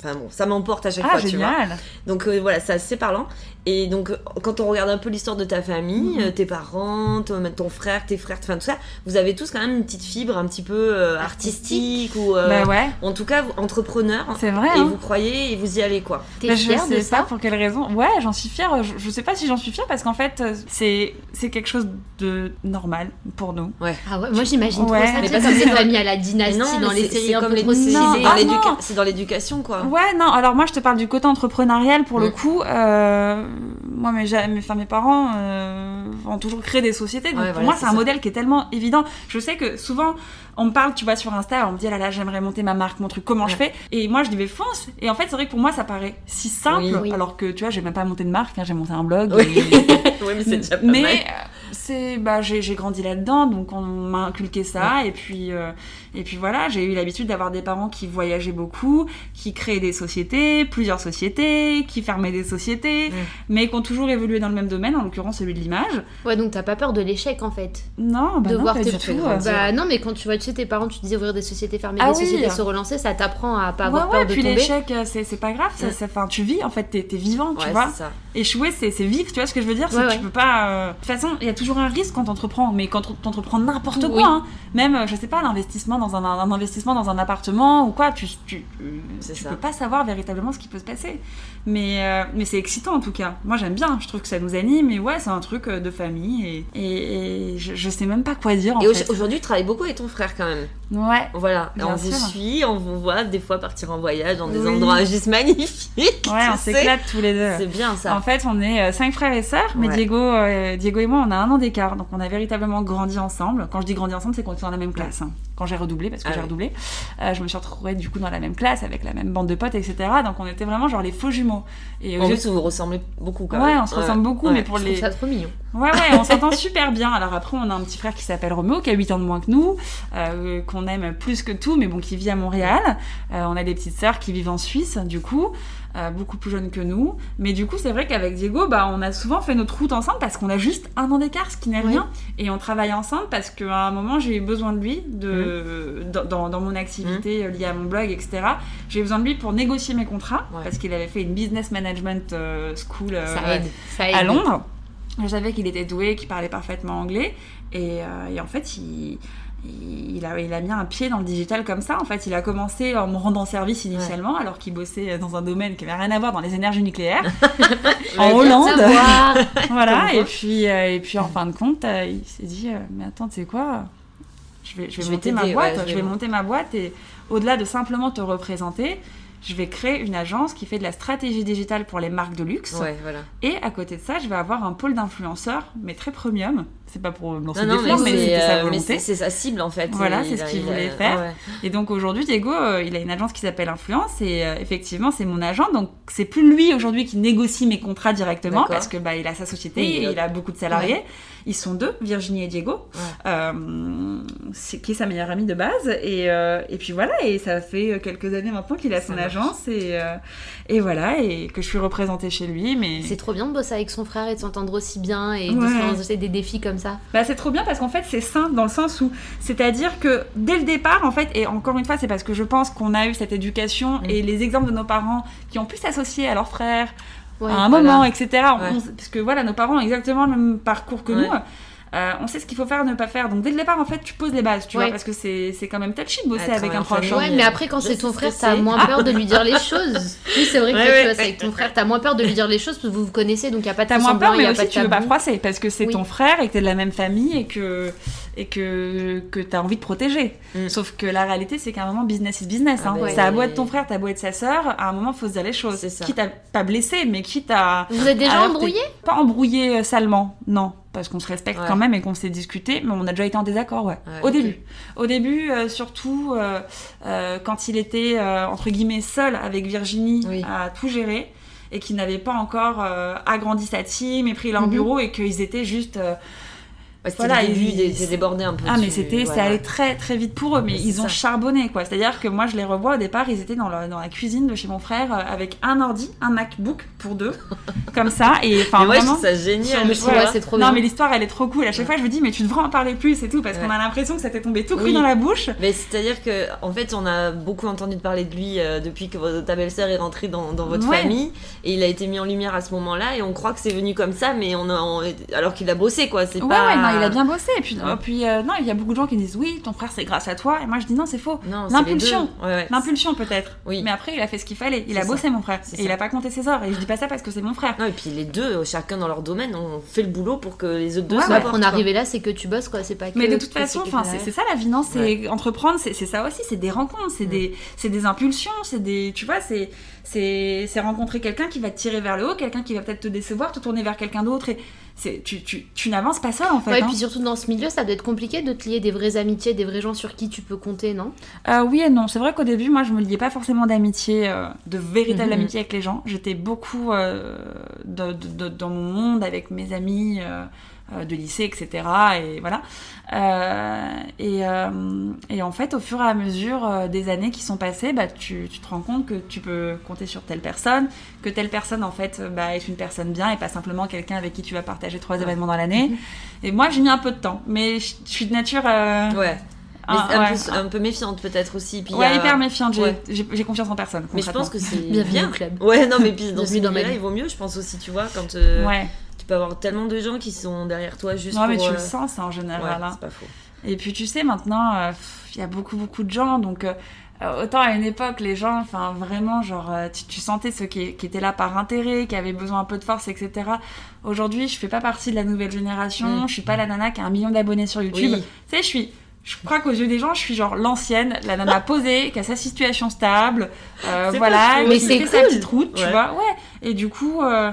Enfin bon, ça m'emporte à chaque Ah, fois, tu vois. génial. Donc euh, voilà, c'est assez parlant. Et donc, quand on regarde un peu l'histoire de ta famille, Mhm. euh, tes parents, ton, ton frère, tes frères, enfin tout ça, vous avez tous quand même une petite fibre un petit peu euh, artistique ou euh, Bah ouais, en tout cas vous- entrepreneur. c'est vrai. Et hein. vous croyez et vous y allez quoi. T'es Bah, je fière de sais ça pas pour quelle raison. Ouais, j'en suis fière. Je, je sais pas si j'en suis fière parce qu'en fait, euh, c'est c'est quelque chose de normal pour nous. Ah ouais, moi j'imagine Ouais. trop ça, Mais parce comme les familles à la dynastie non, dans les séries comme les dans c'est dans l'éducation quoi. Ouais, non, alors moi je te parle du côté entrepreneurial pour le Mm. coup. Moi, mes, mes, enfin, mes parents euh, ont toujours créé des sociétés. Donc Ouais, pour voilà, moi, c'est un ça. modèle qui est tellement évident. Je sais que souvent, on me parle, tu vois, sur Insta, on me dit, ah là là, j'aimerais monter ma marque, mon truc, comment je fais? Et moi, je dis, mais fonce Et en fait, c'est vrai que pour moi, ça paraît si simple, Oui. Oui. alors que tu vois, j'ai même pas monté de marque, hein, j'ai monté un blog. Oui. et- mais c'est déjà pas mais mal. euh, c'est bah j'ai grandi là-dedans donc on m'a inculqué ça et puis euh, et puis voilà j'ai eu l'habitude d'avoir des parents qui voyageaient beaucoup qui créaient des sociétés plusieurs sociétés qui fermaient des sociétés mais qui ont toujours évolué dans le même domaine en l'occurrence celui de l'image Ouais, donc t'as pas peur de l'échec en fait? non bah de non, voir pas tes du tout. grandir. Bah non, mais quand tu vois, tu sais, tes parents, tu disais ouvrir des sociétés, fermer Ah des oui. sociétés, se relancer, ça t'apprend à pas avoir ouais, peur ouais, de puis l'échec, euh, c'est pas grave, ça, ça- enfin, tu vis en fait, t'es t'es vivant, tu vois. ça. Échouer, c'est vivre, tu vois ce que je veux dire que tu peux pas. euh, De toute façon, il y a toujours toujours un risque quand t'entreprends, mais quand t'entreprends n'importe quoi, Oui. hein. même, euh, je sais pas, l'investissement dans un, un investissement dans un appartement ou quoi, tu, tu, tu ça. peux pas savoir véritablement ce qui peut se passer. Mais, euh, mais c'est excitant en tout cas. Moi j'aime bien, je trouve que ça nous anime, et ouais, c'est un truc euh, de famille, et, et, et je, je sais même pas quoi dire en Et aujourd'hui, tu travailles beaucoup avec ton frère quand même. Ouais. Voilà, on vous sûr. suit, on vous voit des fois partir en voyage dans des Oui. endroits juste magnifiques. Ouais, on s'éclate tous les deux. C'est bien ça. En fait, on est cinq frères et sœurs, mais Ouais. Diego, euh, Diego et moi, on a un an d'écart, donc on a véritablement grandi ensemble. Quand je dis grandi ensemble, c'est qu'on était dans la même classe. hein. Quand j'ai redoublé, parce que Ah j'ai oui. redoublé, euh, je me suis retrouvée du coup dans la même classe avec la même bande de potes, etc. Donc on était vraiment genre les faux jumeaux. Et En je- plus, vous vous ressemblez beaucoup quand ouais, même. on se ressemble beaucoup, Ouais. mais pour Je les, ça trop mignon. Ouais, ouais, on s'entend super bien. Alors après, on a un petit frère qui s'appelle Roméo, qui a 8 ans de moins que nous, euh, qu'on aime plus que tout, mais bon, qui vit à Montréal. Euh, on a des petites sœurs qui vivent en Suisse, du coup, euh, beaucoup plus jeunes que nous. Mais du coup, c'est vrai qu'avec Diego, bah, on a souvent fait notre route ensemble parce qu'on a juste un an d'écart, ce qui n'est Oui. rien. Et on travaille ensemble parce qu'à un moment, j'ai eu besoin de lui de, dans, dans- dans mon activité euh, liée à mon blog, etc. J'ai eu besoin de lui pour négocier mes contrats Ouais. parce qu'il avait fait une business management euh, school. euh, Ça aide. Ça aide. à Londres. Je savais qu'il était doué, qu'il parlait parfaitement anglais. Et, et en fait, il, il, a, il a mis un pied dans le digital comme ça. En fait, il a commencé en me rendant service initialement, alors qu'il bossait dans un domaine qui n'avait rien à voir dans les énergies nucléaires, en Hollande. Voilà. Et puis, euh, et puis, en fin de compte, euh, il s'est dit euh, Mais attends, tu sais quoi je vais, je vais Je vais monter ma boîte, ouais, je vais monter ma boîte et au-delà de simplement te représenter, je vais créer une agence qui fait de la stratégie digitale pour les marques de luxe. Ouais, voilà. Et à côté de ça, je vais avoir un pôle d'influenceurs, mais très premium. C'est pas pour lancer Non, des mais fleurs, mais, c'était sa euh, volonté. c'est- sa cible en fait. Voilà, Il c'est ce qu'il voulait faire. ouais. Et donc aujourd'hui, Diego, euh, il a une agence qui s'appelle Influence et euh, effectivement, c'est mon agent. Donc c'est plus lui aujourd'hui qui négocie mes contrats directement parce que bah il a sa société, Oui, et il a- beaucoup de salariés. Ils sont deux, Virginie et Diego, euh, qui est sa meilleure amie de base. Et, euh, et puis voilà, et ça fait quelques années maintenant qu'il a son agence et, euh, et voilà, et que je suis représentée chez lui. Mais C'est trop bien de bosser avec son frère et de s'entendre aussi bien et de se lancer des défis comme ça. Bah, c'est trop bien parce qu'en fait c'est sain dans le sens où c'est-à-dire que dès le départ en fait et encore une fois c'est parce que je pense qu'on a eu cette éducation Mm. et les exemples de nos parents qui ont pu s'associer à leurs frères Ouais. à un voilà. moment etc On- parce que voilà nos parents ont exactement le même parcours que Ouais. nous euh, on sait ce qu'il faut faire, ne pas faire. Donc dès le départ, en fait, tu poses les bases, tu Ouais. vois, parce que c'est c'est quand même touchy de bosser Ouais, avec un proche. hein. Ouais, mais, après, quand c'est ton ce frère, t'as c'est. moins peur de lui dire les choses. Oui, c'est vrai que Ouais, toi, tu ouais. bosses avec ton frère, t'as moins peur de lui dire les choses parce que vous vous connaissez, donc il n'y a pas de T'as moins peur, y mais a aussi pas de tu veux pas froisser parce que c'est Oui. ton frère et que t'es de la même famille et que et que que t'as envie de protéger. Mm. Sauf que la réalité, c'est qu'à un moment, business is business. Ah Hein. ben, Ça a beau être ton frère, t'as beau être sa sœur, à un moment, faut se dire les choses. Ça. Quitte à pas blesser, mais quitte à Vous êtes déjà embrouillés pas embrouillé euh, salement, non. Parce qu'on se respecte Ouais. quand même et qu'on s'est discuté, mais on a déjà été en désaccord, ouais. Ouais, Au début. Au début, euh, surtout euh, euh, quand il était, entre guillemets, seul avec Virginie Oui. à tout gérer et qu'ils n'avaient pas encore agrandi sa team et pris leur Mhm. bureau et qu'ils étaient juste... Ouais, c'était Voilà, le début, ils- un peu. ah mais c'était, c'est voilà. allé très très vite pour eux, mais ils ont ça. charbonné quoi. C'est-à-dire que moi je les revois au départ, ils étaient dans la, dans la cuisine de chez mon frère euh, avec un ordi, un MacBook pour deux, comme ça, et enfin moi, vraiment. ça génial. Ouais, c'est trop non bien. mais l'histoire elle est trop cool. À chaque fois je me dis mais tu devrais en parler plus et tout parce qu'on a l'impression que ça t'est tombé tout cru Oui. dans la bouche. Mais c'est-à-dire que, en fait, on a beaucoup entendu parler de lui euh, depuis que ta belle-sœur est rentrée dans, dans votre Ouais. famille, et il a été mis en lumière à ce moment-là, et on croit que c'est venu comme ça, mais on a, on- alors qu'il a bossé, quoi. C'est Ouais, pas. Il a bien bossé. Et puis, Ouais. euh, puis euh, non, il y a beaucoup de gens qui disent oui, ton frère c'est grâce à toi. Et moi je dis non, c'est faux. L'impulsion. deux. Ouais, ouais. L'impulsion peut-être. Oui. Mais après il a fait ce qu'il fallait. Il a bossé mon frère. Et il a pas compté ses heures. Et je dis pas ça parce que c'est mon frère. Non, et puis les deux, euh, chacun dans leur domaine, ont fait le boulot pour que les autres deux Ouais, arriver là, c'est que tu bosses, quoi. C'est pas que. Mais de toute façon, c'est que enfin, t'es c'est c'est ça la vie, non? C'est entreprendre, c'est c'est ça aussi, c'est des rencontres, c'est Mm. des, c'est des impulsions, c'est des, tu vois, c'est c'est rencontrer quelqu'un qui va te tirer vers le haut, quelqu'un qui va peut-être te décevoir, te tourner vers quelqu'un d'autre, et c'est tu, tu, tu n'avances pas seul en fait. Ouais, et hein. puis surtout dans ce milieu, ça doit être compliqué de te lier des vraies amitiés, des vrais gens sur qui tu peux compter, non? Euh, oui et non. C'est vrai qu'au début, moi, je me liais pas forcément d'amitié, euh, de véritable Mhm. amitié avec les gens. J'étais beaucoup euh, de- de- de- dans mon monde avec mes amis euh, de lycée, etc. Et voilà. Euh, et, euh, et en fait, au fur et à mesure euh, des années qui sont passées, bah, tu, tu te rends compte que tu peux compter sur telle personne, que telle personne, en fait, euh, bah, est une personne bien et pas simplement quelqu'un avec qui tu vas partager trois événements dans l'année. Et moi, j'ai mis un peu de temps, mais je je suis de nature. euh, Ouais. Mais un- c'est un, ouais, peu, un peu méfiante peut-être aussi. Puis il y Ouais, a- hyper méfiante, j'ai Ouais. confiance en personne. Mais je pense que c'est bien. au club. Ouais, non, mais puis dans ce milieu-là, vie. il vaut mieux, je pense aussi, tu vois, quand euh, Ouais. Tu tu peux avoir tellement de gens qui sont derrière toi juste Non, mais pour. tu euh, le sens, ça, en Ouais, général. hein. c'est pas faux. Et puis tu sais, maintenant, euh, il y a beaucoup, beaucoup de gens. Donc, euh, euh, autant à une époque, les gens, enfin, vraiment, genre, euh, tu, tu sentais ceux qui, qui étaient là par intérêt, qui avaient besoin un peu de force, etc. Aujourd'hui, je fais pas partie de la nouvelle génération. Mm. Je suis pas la nana qui a un million d'abonnés sur YouTube. Oui. Tu sais, je suis. Je crois qu'aux yeux des gens, je suis genre l'ancienne, la nana posée, qui a sa situation stable, euh, C'est voilà. Mais qui c'est fait sa cool. petite route, tu Ouais. vois. Ouais. Et du coup, euh,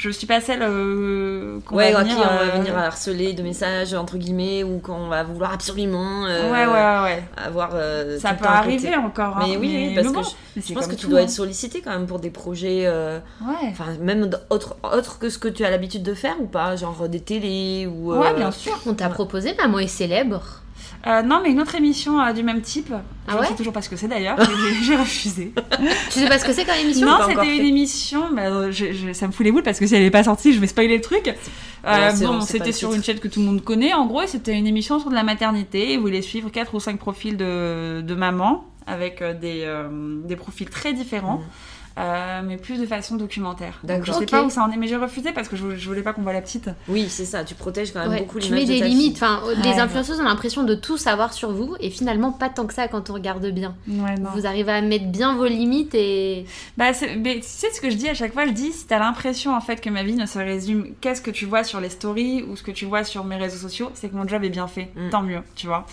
je suis pas celle euh, qu'on Ouais, va venir, qui on va euh, venir harceler de messages, entre guillemets, ou qu'on va vouloir absolument euh, Ouais, ouais, ouais, ouais. avoir. euh, Ça peut arriver encore. hein, Mais oui, oui, parce que bon, je, pense que tu dois hein. être sollicité quand même pour des projets. euh, Ouais. Enfin, même autre, autre que ce que tu as l'habitude de faire ou pas Genre des télés ou. euh, Ouais, bien sûr. On t'a proposé Maman est célèbre. Euh, non, mais une autre émission euh, du même type. Ah je ouais sais toujours pas ce que c'est d'ailleurs. J'ai- refusé. Tu sais pas ce que c'est comme émission non, c'était une émission. euh, je- je- ça me fout les boules parce que si elle est pas sortie, je vais spoiler le truc. Euh, Ouais, bon, c'était sur une chaîne que tout le monde connaît. En gros, c'était une émission sur de la maternité. Ils voulaient suivre quatre ou cinq profils de, de mamans avec des, des profils très différents. Mhm. Euh, mais plus de façon documentaire. Donc, D'accord. je sais pas où ça en est, mais j'ai refusé parce que je, je voulais pas qu'on voit la petite. Oui, c'est ça, tu protèges quand même Ouais, beaucoup tu l'image mets de des limites. fille. Enfin, les Ouais. influenceuses ont l'impression de tout savoir sur vous et finalement pas tant que ça quand on regarde bien. Ouais, non. Vous arrivez à mettre bien vos limites et Bah, c'est- mais tu sais ce que je dis à chaque fois, je dis si t'as l'impression en fait que ma vie ne se résume qu'à ce que tu vois sur les stories ou ce que tu vois sur mes réseaux sociaux, c'est que mon job est bien fait. Mm. Tant mieux, tu vois.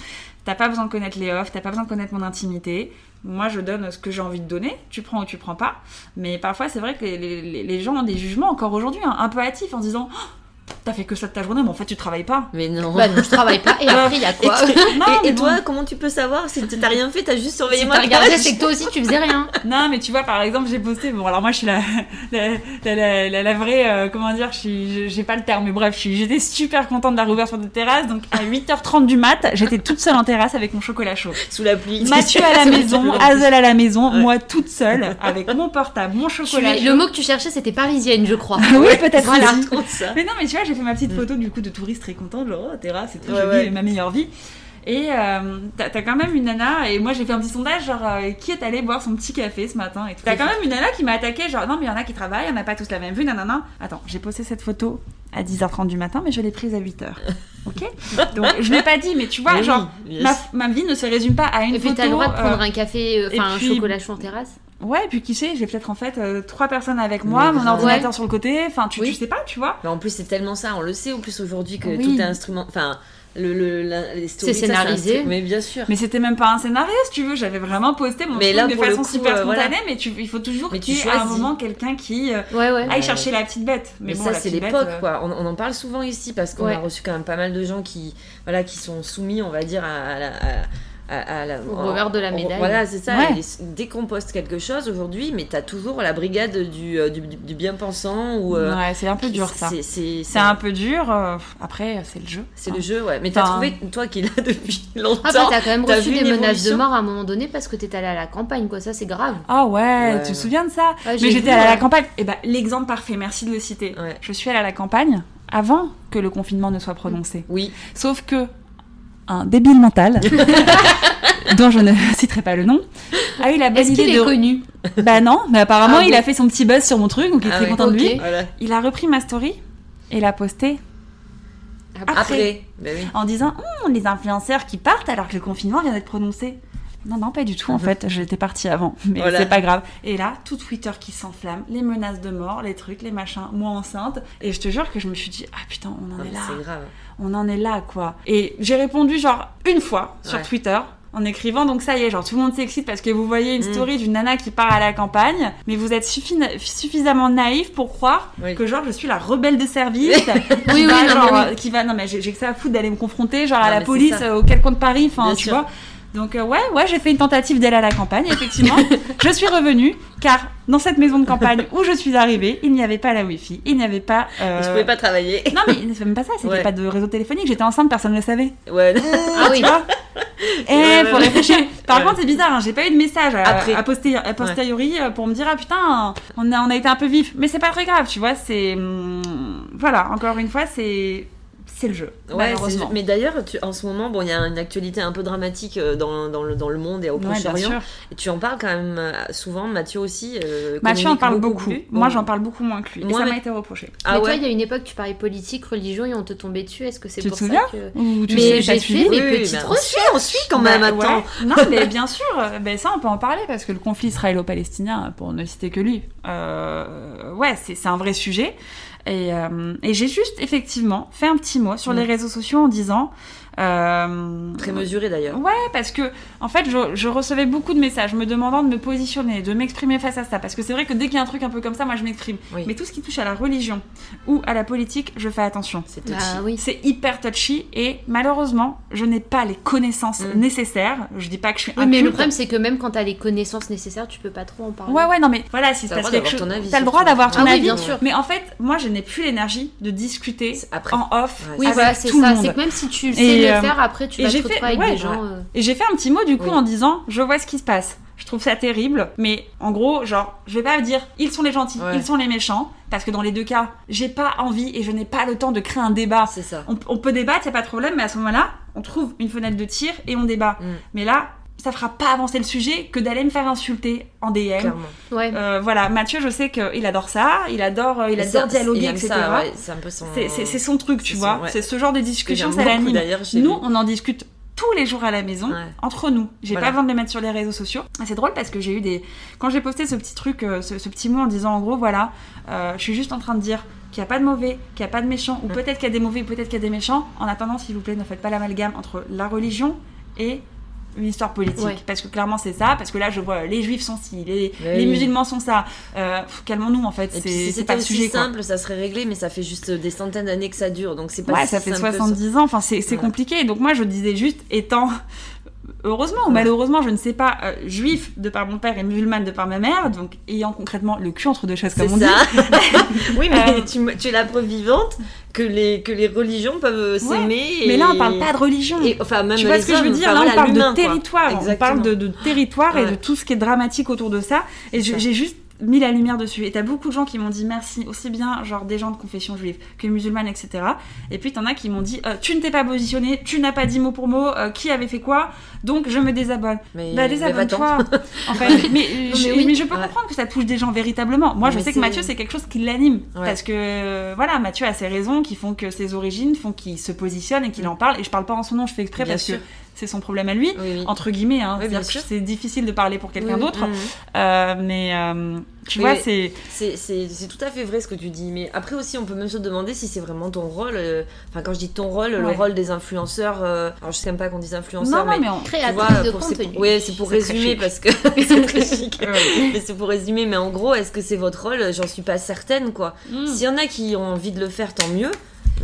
T'as pas besoin de connaître les offs, t'as pas besoin de connaître mon intimité. Moi, je donne ce que j'ai envie de donner. Tu prends ou tu prends pas. Mais parfois, c'est vrai que les, gens ont des jugements encore aujourd'hui hein, un peu hâtifs en disant T'as fait que ça de ta journée, mais en fait, tu travailles pas. Mais non. bah non, je travaille pas. Et après, il y a quoi Et, tu- Non, et- mais et bon. toi, comment tu peux savoir si t'as rien fait T'as juste surveillé Si moi t'as regardé, c'est que toi aussi tu faisais rien. Non, mais tu vois, par exemple, j'ai posté. Bon, alors moi, je suis la, la, la, la- la- la vraie. euh, comment dire je suis- je- J'ai pas le terme, mais bref, suis- j'étais super contente de la réouverture de terrasse. Donc, à 8h30 du mat, j'étais toute seule en terrasse avec mon chocolat chaud. sous la pluie. Mathieu à la maison. Hazel à la maison, Ouais. moi toute seule, avec mon portable, mon chocolat es- chaud. Le mot que tu cherchais, c'était parisienne, je crois. Oui, peut-être Voilà, aussi. contre ça. Mais non, mais tu vois, j'ai fait ma petite photo du coup de touriste très contente, genre oh, Ouais, je ouais. vis ma meilleure vie. Et euh, t'as quand même une nana, et moi j'ai fait un petit sondage, genre euh, qui est allé boire son petit café ce matin et tout. T'as quand même une nana qui m'a attaqué, genre non, mais il y en a qui travaillent, on n'a pas tous la même vue, nanana. Attends, j'ai posté cette photo à 10h30 du matin, mais je l'ai prise à 8h. Ok? Donc je l'ai pas dit, mais tu vois, Mais oui, genre, yes. ma, ma vie ne se résume pas à une Et puis photo. t'as le droit de prendre euh, un café, euh, enfin un puis- chocolat chaud en terrasse. Ouais, et puis qui sait, j'ai peut-être en fait euh, trois personnes avec moi, mon ordinateur Ouais. sur le côté, enfin tu, Oui. tu sais pas, tu vois. Mais en plus, c'est tellement ça, on le sait en plus aujourd'hui que Oui. tout est instrument. Enfin, le, le, la- les stories, C'est scénarisé. Mais bien sûr. Mais c'était même pas un scénario, si tu veux. J'avais vraiment posté mon Mais là, de façon coup, super euh, voilà. spontanée, mais tu, il faut toujours qu'il y ait à un moment quelqu'un qui euh, Ouais, ouais. aille chercher la petite bête. Mais, Mais, bon, ça, c'est l'époque, euh, quoi. On, on en parle souvent ici parce qu'on Ouais. a reçu quand même pas mal de gens qui, voilà, qui sont soumis, on va dire, à, à la. à- à- à la- Au revers de la médaille. Voilà, c'est ça. Ouais. Dès qu'on poste quelque chose aujourd'hui, mais t'as toujours la brigade du, euh, du, du- du bien-pensant ou. euh, Ouais, c'est un peu dur ça. C'est c'est- C'est un peu dur. euh, Après, c'est le jeu. c'est hein. le jeu, ouais. Mais t'as trouvé, toi qui l'as depuis longtemps. Ah bah t'as quand même reçu des menaces de mort à un moment donné parce que t'es allé à la campagne, quoi. Ça, c'est grave. Ah ouais, Ouais. tu te souviens de ça Ouais, Mais j'étais allée à la campagne. Et bah, l'exemple parfait, merci de le citer. Ouais. Je suis allée à la campagne avant que le confinement ne soit prononcé. Oui, Sauf que un débile mental, dont je ne citerai pas le nom, a eu la bonne Est-ce idée qu'il de est connu? Bah non, mais apparemment Ah il bon a fait son petit buzz sur mon truc, donc il est Ah très ouais. content de lui. Voilà. Il a repris ma story et l'a postée Après. Après, bah oui. en disant Hum, les influenceurs qui partent alors que le confinement vient d'être prononcé. Non, non, pas du tout en fait, j'étais partie avant, mais Voilà. c'est pas grave. Et là, tout Twitter qui s'enflamme, les menaces de mort, les trucs, les machins, moi enceinte. Et je te jure que je me suis dit, ah putain, on en Non, est là, C'est grave. on en est là quoi. Et j'ai répondu genre une fois sur. Twitter. En écrivant, donc ça y est, genre tout le monde s'excite parce que vous voyez une Mm. story d'une nana qui part à la campagne, mais vous êtes suffi- suffisamment naïf pour croire Oui. que genre je suis la rebelle de service qui, Oui, va, oui, non, genre, euh, qui va non mais j'ai j'ai que ça à foutre d'aller me confronter genre à Non, la police euh, au quel coin de Paris enfin tu sûr. vois donc euh, ouais ouais j'ai fait une tentative d'aller à la campagne effectivement je suis revenue car dans cette maison de campagne où je suis arrivée il n'y avait pas la wifi il n'y avait pas euh, Je pouvais pas travailler. non mais c'est même pas ça c'était Ouais. pas de réseau téléphonique j'étais enceinte personne ne le savait Ouais. Ah oui. tu vois Eh, Ouais, faut ouais, réfléchir. Par contre, c'est bizarre, hein, j'ai pas eu de message à, Après. à poster- à posteriori euh, pour me dire ah putain, on a, on a été un peu vif. Mais c'est pas très grave, tu vois, c'est. hum, voilà, encore une fois, c'est. C'est le jeu. Ouais, malheureusement. c'est- mais d'ailleurs, en ce moment, bon, il y a une actualité un peu dramatique euh, dans, dans, le, dans le monde et au Proche-Orient. et tu en parles quand même euh, souvent, Mathieu aussi. euh, Mathieu en parle beaucoup. Moi, j'en parle beaucoup moins que lui. Et Moi, ça mais- m'a été reproché. Ah mais toi, il y a une époque, tu parlais politique, religion et on te tombait dessus. Est-ce que c'est Tu te pour souviens ça que. Ou tu Mais j'ai fait mes Oui, petites bah, on recherches. suit, on suit quand même, Bah, attends. ouais. Non, mais bien sûr, ben ça on peut en parler parce que le conflit israélo-palestinien, pour ne citer que lui, euh, ouais, c'est c'est un vrai sujet. Et, euh, et j'ai juste effectivement fait un petit mot sur Mm. les réseaux sociaux en disant. Euh, Très mesuré d'ailleurs. Ouais, parce que en fait, je, je recevais beaucoup de messages me demandant de me positionner, de m'exprimer face à ça. Parce que c'est vrai que dès qu'il y a un truc un peu comme ça, moi je m'exprime. Oui. Mais tout ce qui touche à la religion ou à la politique, je fais attention. C'est touchy. Bah oui. C'est hyper touchy et malheureusement, je n'ai pas les connaissances Mm. nécessaires. Je dis pas que je suis Oui, mais le problème, c'est que même quand t'as les connaissances nécessaires, tu peux pas trop en parler. Ouais, ouais, non, mais voilà, si c'est le droit quelque d'avoir chose. ton avis, T'as le droit d'avoir ton Ah oui, avis. bien sûr. Mais en fait, moi, je n'ai plus l'énergie de discuter après. en off Ouais, Oui, avec voilà, c'est tout le ça. monde. C'est que même si tu sais Et, le euh, faire, après, tu vas j'ai fait- retrouver avec ouais, des gens. euh, Et j'ai fait un petit mot du coup Oui. en disant je vois ce qui se passe. Je trouve ça terrible, mais en gros, genre, je vais pas dire ils sont les gentils, Ouais. ils sont les méchants, parce que dans les deux cas, j'ai pas envie et je n'ai pas le temps de créer un débat. C'est ça. On, on peut débattre, y a pas de problème, mais à ce moment-là, on trouve une fenêtre de tir et on débat. Mm. Mais là, ça fera pas avancer le sujet que d'aller me faire insulter en DM. Clairement. Ouais. Euh, voilà, Mathieu, je sais qu'il adore ça, il adore, euh, il adore ça, dialoguer, il etc. ouais, c'est un peu son. C'est- C'est c'est son truc, tu C'est vois. ouais. C'est ce genre de discussion, j'aime ça beaucoup, l'anime. Nous, on en discute tous les jours à la maison, Ouais. entre nous. J'ai Voilà. pas besoin de le mettre sur les réseaux sociaux. C'est drôle parce que j'ai eu des. Quand j'ai posté ce petit truc, euh, ce, ce petit mot en disant en gros, voilà, euh, je suis juste en train de dire qu'il n'y a pas de mauvais, qu'il n'y a pas de méchants, ou Mm. peut-être qu'il y a des mauvais, peut-être qu'il y a des méchants. En attendant, s'il vous plaît, ne faites pas l'amalgame entre la religion et une histoire politique. Ouais. Parce que clairement, c'est ça. Parce que là, je vois les juifs sont ci, les, musulmans sont ça. Euh, Calmons-nous, en fait. C'est si pas le sujet, quoi. simple, ça serait réglé, mais ça fait juste des centaines d'années que ça dure, donc c'est pas Ouais, si ça fait simple que 70 ans, enfin c'est c'est Ouais. compliqué. Donc moi je disais juste, étant heureusement ou malheureusement, je ne sais pas, euh, juif de par mon père et musulmane de par ma mère, donc ayant concrètement le cul entre deux chaises comme on dit. ça. oui, mais Euh, tu, es la preuve vivante que les, que les religions peuvent s'aimer. Mais et- là on parle pas de religion. Et, enfin, même tu vois les ce que je veux dire? Là, on parle de territoire, on parle de, de territoire et de tout ce qui est dramatique autour de ça. Et j'ai juste mis la lumière dessus. Et t'as beaucoup de gens qui m'ont dit merci, aussi bien genre des gens de confession juive que musulmane, etc. Et puis t'en as qui m'ont dit euh, tu ne t'es pas positionné, tu n'as pas dit mot pour mot, euh, qui avait fait quoi, donc je me désabonne. Mais, Bah désabonne-toi. en fait, mais, je, oui. mais je peux Ouais. comprendre que ça touche des gens véritablement. Moi, je sais que Mathieu, c'est quelque chose qui l'anime. Ouais. Parce que, euh, voilà, Mathieu a ses raisons qui font que ses origines font qu'il se positionne et qu'il Mm. en parle. Et je parle pas en son nom, je fais exprès Bien parce sûr. que c'est son problème à lui. Oui, oui. Entre guillemets, hein. Oui, c'est difficile de parler pour quelqu'un Oui, d'autre. Euh, mais euh, tu Oui, vois, oui. c'est. C'est- tout à fait vrai ce que tu dis, mais après aussi on peut même se demander si c'est vraiment ton rôle. euh, Enfin, quand je dis ton rôle, le rôle des influenceurs. euh, alors je sais même pas qu'on dise Non, influenceurs, non, mais. mais on. Créatrice vois, de pour- contenu. ouais, c'est pour résumer parce que c'est très chic. Mais c'est pour résumer, mais en gros, est-ce que c'est votre rôle? J'en suis pas certaine, quoi. Mm. S'il y en a qui ont envie de le faire, tant mieux.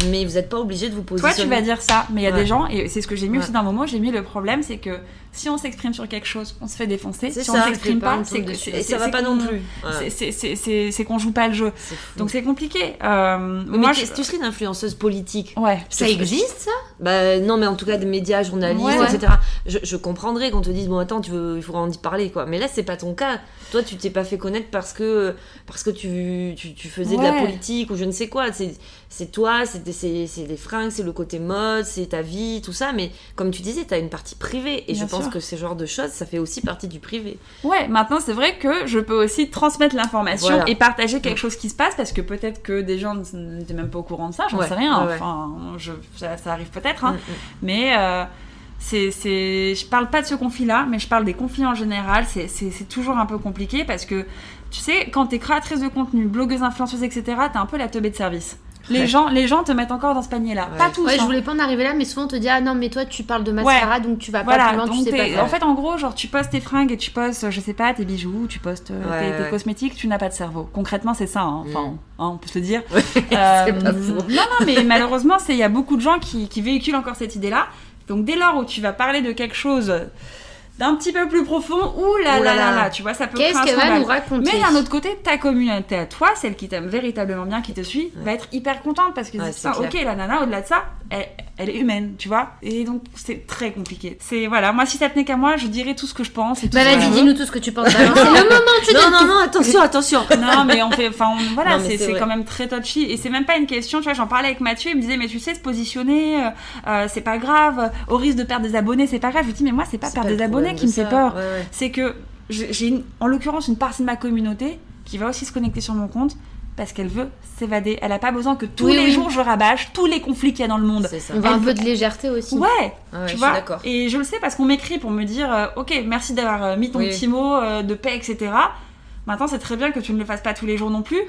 Mais vous n'êtes pas obligé de vous Toi, positionner. tu vas dire ça, mais il y a Ouais. des gens, et c'est ce que j'ai mis Ouais. aussi dans mon mot, j'ai mis le problème, c'est que si on s'exprime sur quelque chose, on se fait défoncer. Si ça, on s'exprime pas, c'est que Et ça va pas non plus. C'est- qu'on joue pas le jeu. Donc c'est compliqué. Euh, Mais moi, tu- je... tu serais une influenceuse politique. Ouais. Ça existe, ça? Bah non, mais en tout cas des médias, journalistes, Ouais. etc. Je, je comprendrais qu'on te dise bon attends, tu veux, il faudra en y parler quoi. Mais là c'est pas ton cas. Toi tu t'es pas fait connaître parce que parce que tu, tu, tu faisais de la politique ou je ne sais quoi. C'est c'est toi, c'est des, c'est c'est des fringues, c'est le côté mode, c'est ta vie, tout ça. Mais comme tu disais, t'as une partie privée et Bien je pense sûr. que ce genre de choses, ça fait aussi partie du privé. Ouais, maintenant c'est vrai que je peux aussi transmettre l'information Voilà. et partager quelque chose qui se passe parce que peut-être que des gens n'étaient même pas au courant de ça, j'en Ouais, sais rien. Enfin, je, ça, ça arrive peut-être, hein. Mm, mm. mais euh, c'est, c'est, je parle pas de ce conflit-là, mais je parle des conflits en général. C'est toujours un peu compliqué parce que tu sais, quand t'es créatrice de contenu, blogueuse, influenceuse, etc., t'es un peu la teubée de service. Les gens, les gens te mettent encore dans ce panier-là. Ouais. Pas tous. Ouais, je hein. voulais pas en arriver là, mais souvent on te dit Ah non, mais toi tu parles de mascara donc tu vas pas plus loin, donc tu sais pas en fait, en gros, genre, tu postes tes fringues et tu postes, je sais pas, tes bijoux, tu postes euh, Ouais, tes, cosmétiques, tu n'as pas de cerveau. Concrètement, c'est ça, hein. enfin, Mm. hein, on peut se le dire. Ouais, Euh. Non, non, mais malheureusement, c'est- il y a beaucoup de gens qui, qui véhiculent encore cette idée-là. Donc, dès lors où tu vas parler de quelque chose d'un petit peu plus profond, ouh là là là là tu vois, ça peut Qu'est-ce un qu'elle va nous raconter Mais d'un autre côté, ta communauté à toi, celle qui t'aime véritablement bien, qui te suit, va être hyper contente parce que Ouais, c'est ok, la nana, au-delà de ça, elle, elle est humaine, tu vois. Et donc, c'est très compliqué. C'est, voilà, moi, si ça tenait qu'à moi, je dirais tout ce que je pense et tout Bah vas-y, dis-nous tout ce que tu penses. Alors, c'est le moment, tu Non, non, non, attention, attention. Non, mais on fait, enfin, voilà, c'est quand même très touchy. Et c'est même pas une question, tu vois, j'en parlais avec Mathieu, il me disait, mais tu sais, se positionner, euh, euh, c'est pas grave, au risque de perdre des abonnés, c'est pas grave. Je lui dis, mais moi, c'est pas perdre des abonnés qui me fait peur. Ouais, ouais. C'est que j'ai en l'occurrence une partie de ma communauté qui va aussi se connecter sur mon compte parce qu'elle veut s'évader. Elle a pas besoin que tous Oui, les oui. jours je rabâche tous les conflits qu'il y a dans le monde. C'est ça. On veut un Elle peu de légèreté aussi. Ouais, Ah ouais, tu je suis vois. d'accord. Et je le sais parce qu'on m'écrit pour me dire, euh, ok, merci d'avoir euh, mis ton Oui. petit mot euh, de paix, etc. Maintenant, c'est très bien que tu ne le fasses pas tous les jours non plus.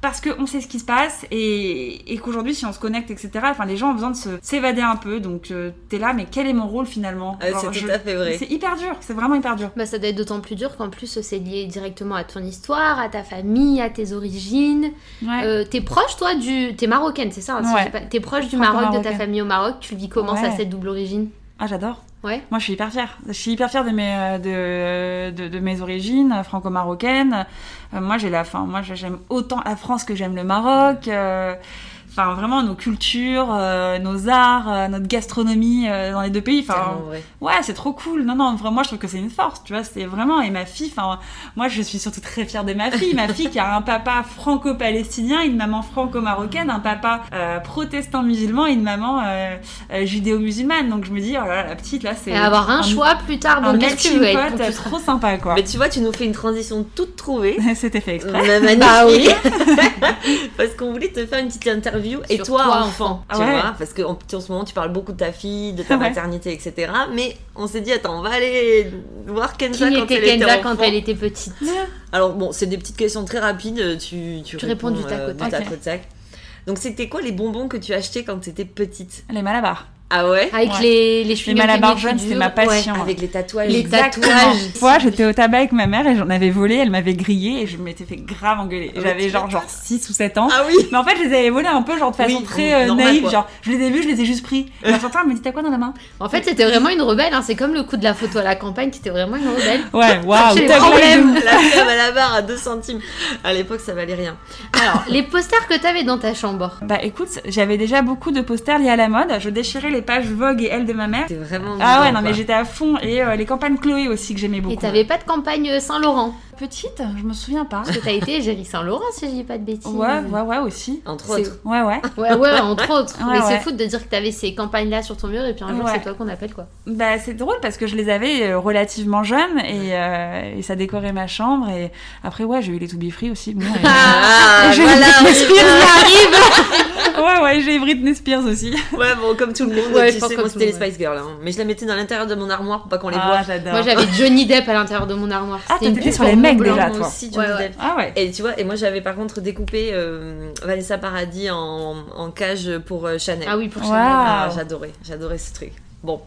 Parce qu'on sait ce qui se passe et, et qu'aujourd'hui, si on se connecte, etc., enfin, les gens ont besoin de se- s'évader un peu. Donc, euh, t'es là, mais quel est mon rôle finalement Ah, Genre, c'est je- tout à fait vrai. C'est hyper dur, c'est vraiment hyper dur. Bah, ça doit être d'autant plus dur qu'en plus c'est lié directement à ton histoire, à ta famille, à tes origines. Ouais. Euh, t'es proche toi du... T'es marocaine, c'est ça hein, si Ouais. T'es proche du Maroc, de ta famille au Maroc. Tu le vis comment ça, Ouais. cette double origine? Ah, j'adore. Ouais. Moi, je suis hyper fière. Je suis hyper fière de mes, euh, de, de, mes origines euh, franco-marocaines. Euh, moi, j'ai la fin. Moi, j'aime autant la France que j'aime le Maroc. Enfin, vraiment, nos cultures, euh, nos arts, euh, notre gastronomie euh, dans les deux pays. Enfin, ouais, c'est trop cool. Non, non, vraiment, je trouve que c'est une force. Tu vois, c'est vraiment. Et ma fille, enfin, moi, je suis surtout très fière de ma fille. Ma fille qui a un papa franco-palestinien, une maman franco-marocaine, un papa protestant musulman et une maman judéo-musulmane. Donc, je me dis, oh là là, la petite, là, c'est. Avoir un, choix plus tard, bon, qu'est-ce que tu veux être pot trop sympa, quoi. Mais tu vois, tu nous fais une transition toute trouvée. C'était fait exprès. Bah oui. parce qu'on voulait te faire une petite interview. Et toi, toi, enfant, tu Ah ouais. vois, parce que en, en ce moment, tu parles beaucoup de ta fille, de ta Ouais. maternité, etc. Mais on s'est dit, attends, on va aller voir Kenza Qui quand était elle Kenza était quand elle était petite Alors bon, c'est des petites questions très rapides. Tu, tu, Tu réponds du tac au euh, tac. au tac. Donc c'était quoi les bonbons que tu achetais quand tu étais petite? Les malabars. Ah ouais Avec Ouais. les, les Les chewing-gums malabars les jaunes, c'était durs. ma passion. Avec les tatouages. Les Exactement. tatouages. Une fois, j'étais au tabac avec ma mère et j'en avais volé, elle m'avait grillé et je m'étais fait grave engueuler. J'avais genre, genre 6 ou 7 ans. Ah oui Mais en fait, je les avais volés un peu, genre de façon Oui, très euh, normal, naïve. quoi. Genre, je les ai vus, je les ai juste pris. Et en sortant, elle me dit T'as quoi dans la main? En fait, c'était vraiment une rebelle. hein. C'est comme le coup de la photo à la campagne, qui était vraiment une rebelle. Ouais, waouh, les problèmes. life. La crème à la barre à 2 centimes. À l'époque, ça valait rien. Alors, les posters que t'avais dans ta chambre. Bah écoute, j'avais déjà beaucoup de posters liés à la mode. Je déchirais les pages Vogue et Elle de ma mère. C'était vraiment. Ah ouais, non, mais j'étais à fond. Et euh, les campagnes Chloé aussi que j'aimais beaucoup. Et t'avais pas de campagne euh, Saint-Laurent? Petite, je me souviens pas. Parce que t'as été Égérie Saint-Laurent, si je dis pas de bêtises. Ouais, ouais, ouais, aussi. Entre autres. Ouais, ouais. Ouais, ouais, entre autres. Ouais, mais ouais. c'est fou de dire que t'avais ces campagnes-là sur ton mur et puis un jour Ouais. c'est toi qu'on appelle quoi. Bah, c'est drôle parce que je les avais euh, relativement jeunes et, euh, et ça décorait ma chambre. Et après, ouais, j'ai eu les To Be Free aussi. Bon, et- Ah, J'ai voilà, Britney Spears ouais, ouais, j'ai Britney Spears aussi. Ouais, bon, comme tout le monde, Ouais, je tu pense sais, comme moi c'était le les Spice Girls. hein. Mais je la mettais dans l'intérieur de mon armoire pour pas qu'on les Ah, voit. j'adore. Moi j'avais Johnny Depp à l'intérieur de mon armoire. Ah, t'étais sur les déjà, moi toi. aussi, Johnny Ouais, ouais. Depp. Ah ouais. Et tu vois, et moi j'avais par contre découpé euh, Vanessa Paradis en, en cage pour euh, Chanel. Ah oui, pour. Chanel. Ah, j'adorais, j'adorais ce truc. Bon,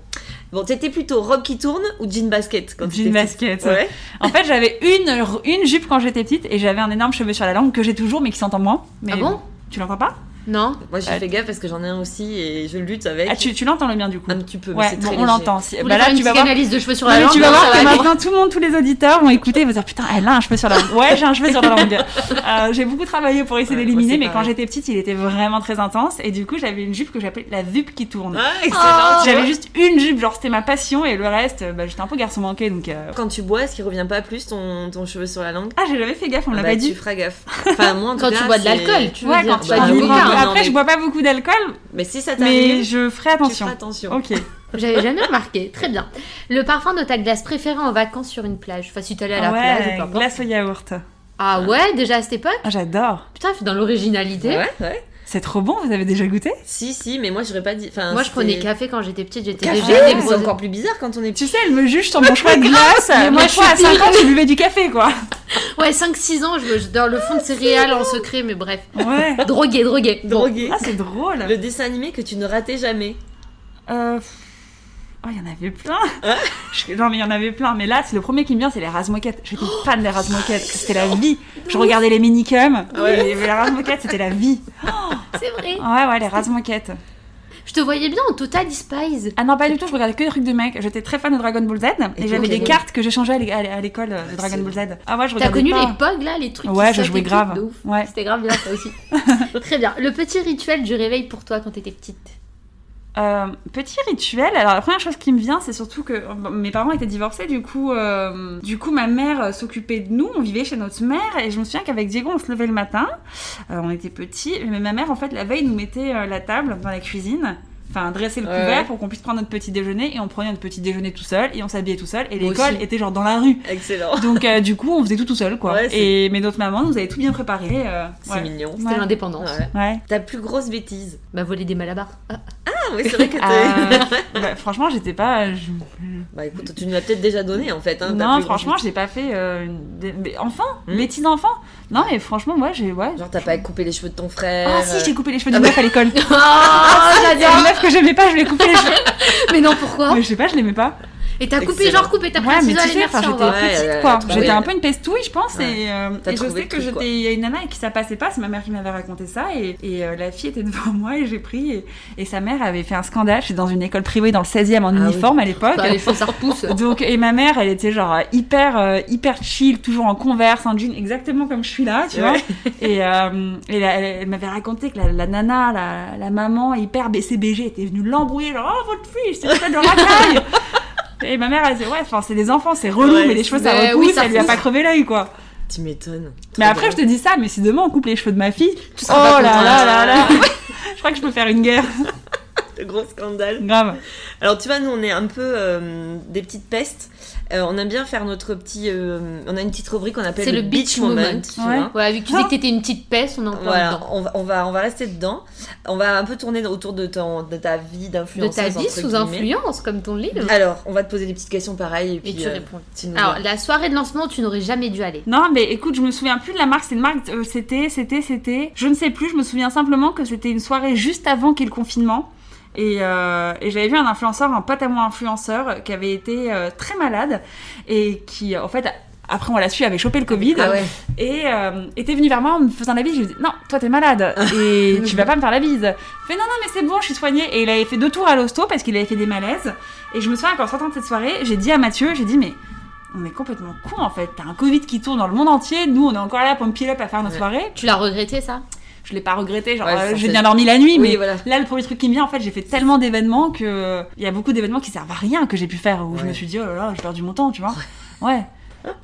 bon, t'étais plutôt robe qui tourne ou jean basket quand Jean basket. Ouais. En fait, j'avais une, une jupe quand j'étais petite et j'avais un énorme cheveu sur la langue que j'ai toujours mais qui s'entend moins. Mais Ah bon? Tu l'entends pas? Non Moi j'ai Euh, fait gaffe parce que j'en ai un aussi et je lutte avec. Ah, tu, tu l'entends le bien du coup Un petit peu, mais Ouais, c'est bon, très on l'entend. Si- Bah là, tu vas voir. psychanalyse de cheveux sur Non, la mais langue tu vas voir que maintenant tout le monde, tous les auditeurs vont écouter, ils vont dire putain, elle a un cheveu sur la langue. Ouais, j'ai un cheveu sur la langue. Euh, j'ai beaucoup travaillé pour essayer Ouais, d'éliminer, mais quand j'étais petite, il était vraiment très intense. Et du coup, j'avais une jupe que j'appelais la jupe qui tourne. Ah, excellent. Oh. J'avais juste une jupe, genre c'était ma passion, et le reste, bah, j'étais un peu garçon manqué, donc. euh, Quand tu bois, est-ce qu'il revient pas plus ton, ton cheveu sur la langue? Ah, j'ai jamais fait gaffe, on me l'a Bah, pas Tu dit. feras gaffe. Enfin, moi Quand tu bois de l'alcool, tu dire. quand tu pas bois du. Non. Après, mais- je bois pas beaucoup d'alcool, Mais si ça mais t'arrive, je ferai attention. attention. Ok. J'avais jamais remarqué. Très bien. Le parfum de ta glace préférée en vacances sur une plage? Enfin, si t'allais à la plage ou ouais, pas. importe. glace au yaourt. Ah ouais, déjà à cette époque? Ah, j'adore. Putain, dans l'originalité. Ouais, ouais. C'est trop bon, vous avez déjà goûté? Si, si, mais moi j'aurais pas dit. Enfin, Moi, je prenais café quand j'étais petite. J'étais des c'est encore plus bizarre quand on est Tu sais, elle me juge sur mon choix de glace. Mais moi, moi, je à suis 5 ans, je buvais du café, quoi. Ouais, 5-6 ans, je, je dans le fond de céréales en secret, mais bref. Ouais. Drogué, drogué. Bon. drogué. Ah, c'est drôle. Le dessin animé que tu ne ratais jamais. Euh... Oh, il y en avait plein. Je- Non, mais il y en avait plein. Mais là, c'est le premier qui me vient, c'est les Razmoquettes. J'étais fan des Razmoquettes. C'était la vie. Je regardais les minicums. Ouais. Et les Razmoquettes, c'était la vie. C'est vrai. Ouais, ouais, les Razmoquettes. Je te voyais bien en Total Spies. Ah non, pas du tout, je regardais que des trucs de mecs. J'étais très fan de Dragon Ball Z et, Et j'avais des cartes que j'échangeais à l'é- à l'école de Dragon Ball Z. Ah ouais, je T'as connu pas. les POG là, les trucs Ouais, je jouais grave. Ouais. C'était grave bien ça aussi. Très bien. Le petit rituel du réveil pour toi quand t'étais petite. Euh, petit rituel. Alors la première chose qui me vient, c'est surtout que mes parents étaient divorcés. Du coup, euh, du coup, ma mère euh, s'occupait de nous. On vivait chez notre mère et je me souviens qu'avec Diego, on se levait le matin. Euh, on était petits, mais ma mère, en fait, la veille, nous mettait euh, la table dans la cuisine. Enfin, dresser le couvert ouais. pour qu'on puisse prendre notre petit déjeuner et on prenait notre petit déjeuner tout seul et on s'habillait tout seul et l'école était genre dans la rue. Excellent. Donc euh, du coup, on faisait tout tout seul quoi. Ouais, et mais notre maman nous avait tout bien préparé. euh, C'est ouais. mignon. C'était Ouais. l'indépendance. Ouais. Ta plus grosse bêtise Bah voler des malabars. Ah. Ah oui, c'est vrai que t'es... Euh, bah, franchement, j'étais pas. je- bah écoute, tu nous l'as peut-être déjà donné en fait. Hein, non, franchement, j'ai pas fait euh, des... mais enfant, Hmm. bêtise d'enfant. Non, mais franchement, moi, j'ai ouais. Genre t'as pas coupé les cheveux de ton frère Ah si, j'ai coupé les cheveux Ah du bah- meuf à l'école. Oh, Que j'aimais pas, je lui ai coupé les cheveux. Mais non, pourquoi? Mais je sais pas, je l'aimais pas. Et t'as coupé, genre coupé, t'as pris Ouais, un mais ciseau j'étais petite quoi. J'étais un peu une pestouille, je pense. Ouais. Et, euh, et je sais que j'étais. Il y a une nana avec qui ça passait pas, c'est ma mère qui m'avait raconté ça. Et, et, euh, la fille était devant moi et j'ai pris. Et, et sa mère avait fait un scandale. J'étais dans une école privée dans le 16e en Ah oui. uniforme à l'époque. Bah, les ça repousse. Donc et ma mère, elle était genre euh, hyper euh, hyper chill, toujours en converse, en jean, exactement comme je suis là, tu Ouais. vois. Et, euh, et la- elle, elle m'avait raconté que la, la nana, la, la maman hyper BCBG était venue l'embrouiller, genre oh votre fille, c'est peut-être de racaille. Et ma mère, elle disait ouais, enfin c'est des enfants, c'est relou, Ouais, mais les cheveux ça mais repousse, oui, ça elle lui a pas crevé l'œil quoi. Tu m'étonnes. Mais après je te dis ça, mais si demain on coupe les cheveux de ma fille, Tu oh seras pas là là là là, je crois que je peux faire une guerre, Le gros scandale. grave. Alors tu vois, nous on est un peu euh, des petites pestes. Euh, on aime bien faire notre petit. euh, on a une petite rubrique qu'on appelle C'est le beach moment. tu Ouais. vois. Voilà, vu que tu dis que t'étais une petite peste, on en plein Voilà, dedans. on va, on, va, on va rester dedans. On va un peu tourner autour de, ton, de ta vie De d'influenceuse. ta vie sous guillemets. influence, comme ton livre. Alors, on va te poser des petites questions pareilles et puis Et tu euh, réponds. tu Alors, la soirée de lancement, tu n'aurais jamais dû aller. Non, mais écoute, je me souviens plus de la marque. C'est une marque. euh, c'était, c'était, c'était. Je ne sais plus. Je me souviens simplement que c'était une soirée juste avant qu'il y ait le confinement. Et, euh, et j'avais vu un influenceur, un à moi influenceur, qui avait été euh, très malade et qui, en fait, après on l'a su, avait chopé le Covid Ah ouais. et euh, était venu vers moi en me faisant la bise. Je lui ai dit non, toi t'es malade et tu vas pas me faire la bise. Il fait non non mais c'est bon, je suis soignée et il avait fait deux tours à l'hosto parce qu'il avait fait des malaises. Et je me souviens qu'en sortant de cette soirée, j'ai dit à Mathieu, j'ai dit mais on est complètement con en fait. T'as un Covid qui tourne dans le monde entier. Nous on est encore là pour me up à faire nos Ouais. soirées. Tu l'as regretté, ça? Je l'ai pas regretté. Genre Ouais, euh, j'ai bien dormi la nuit, Oui, mais voilà. Là, le premier truc qui me vient, en fait, j'ai fait tellement d'événements que il y a beaucoup d'événements qui servent à rien que j'ai pu faire où je Ouais. me suis dit oh là là, j'ai perdu mon temps, tu vois. Ouais.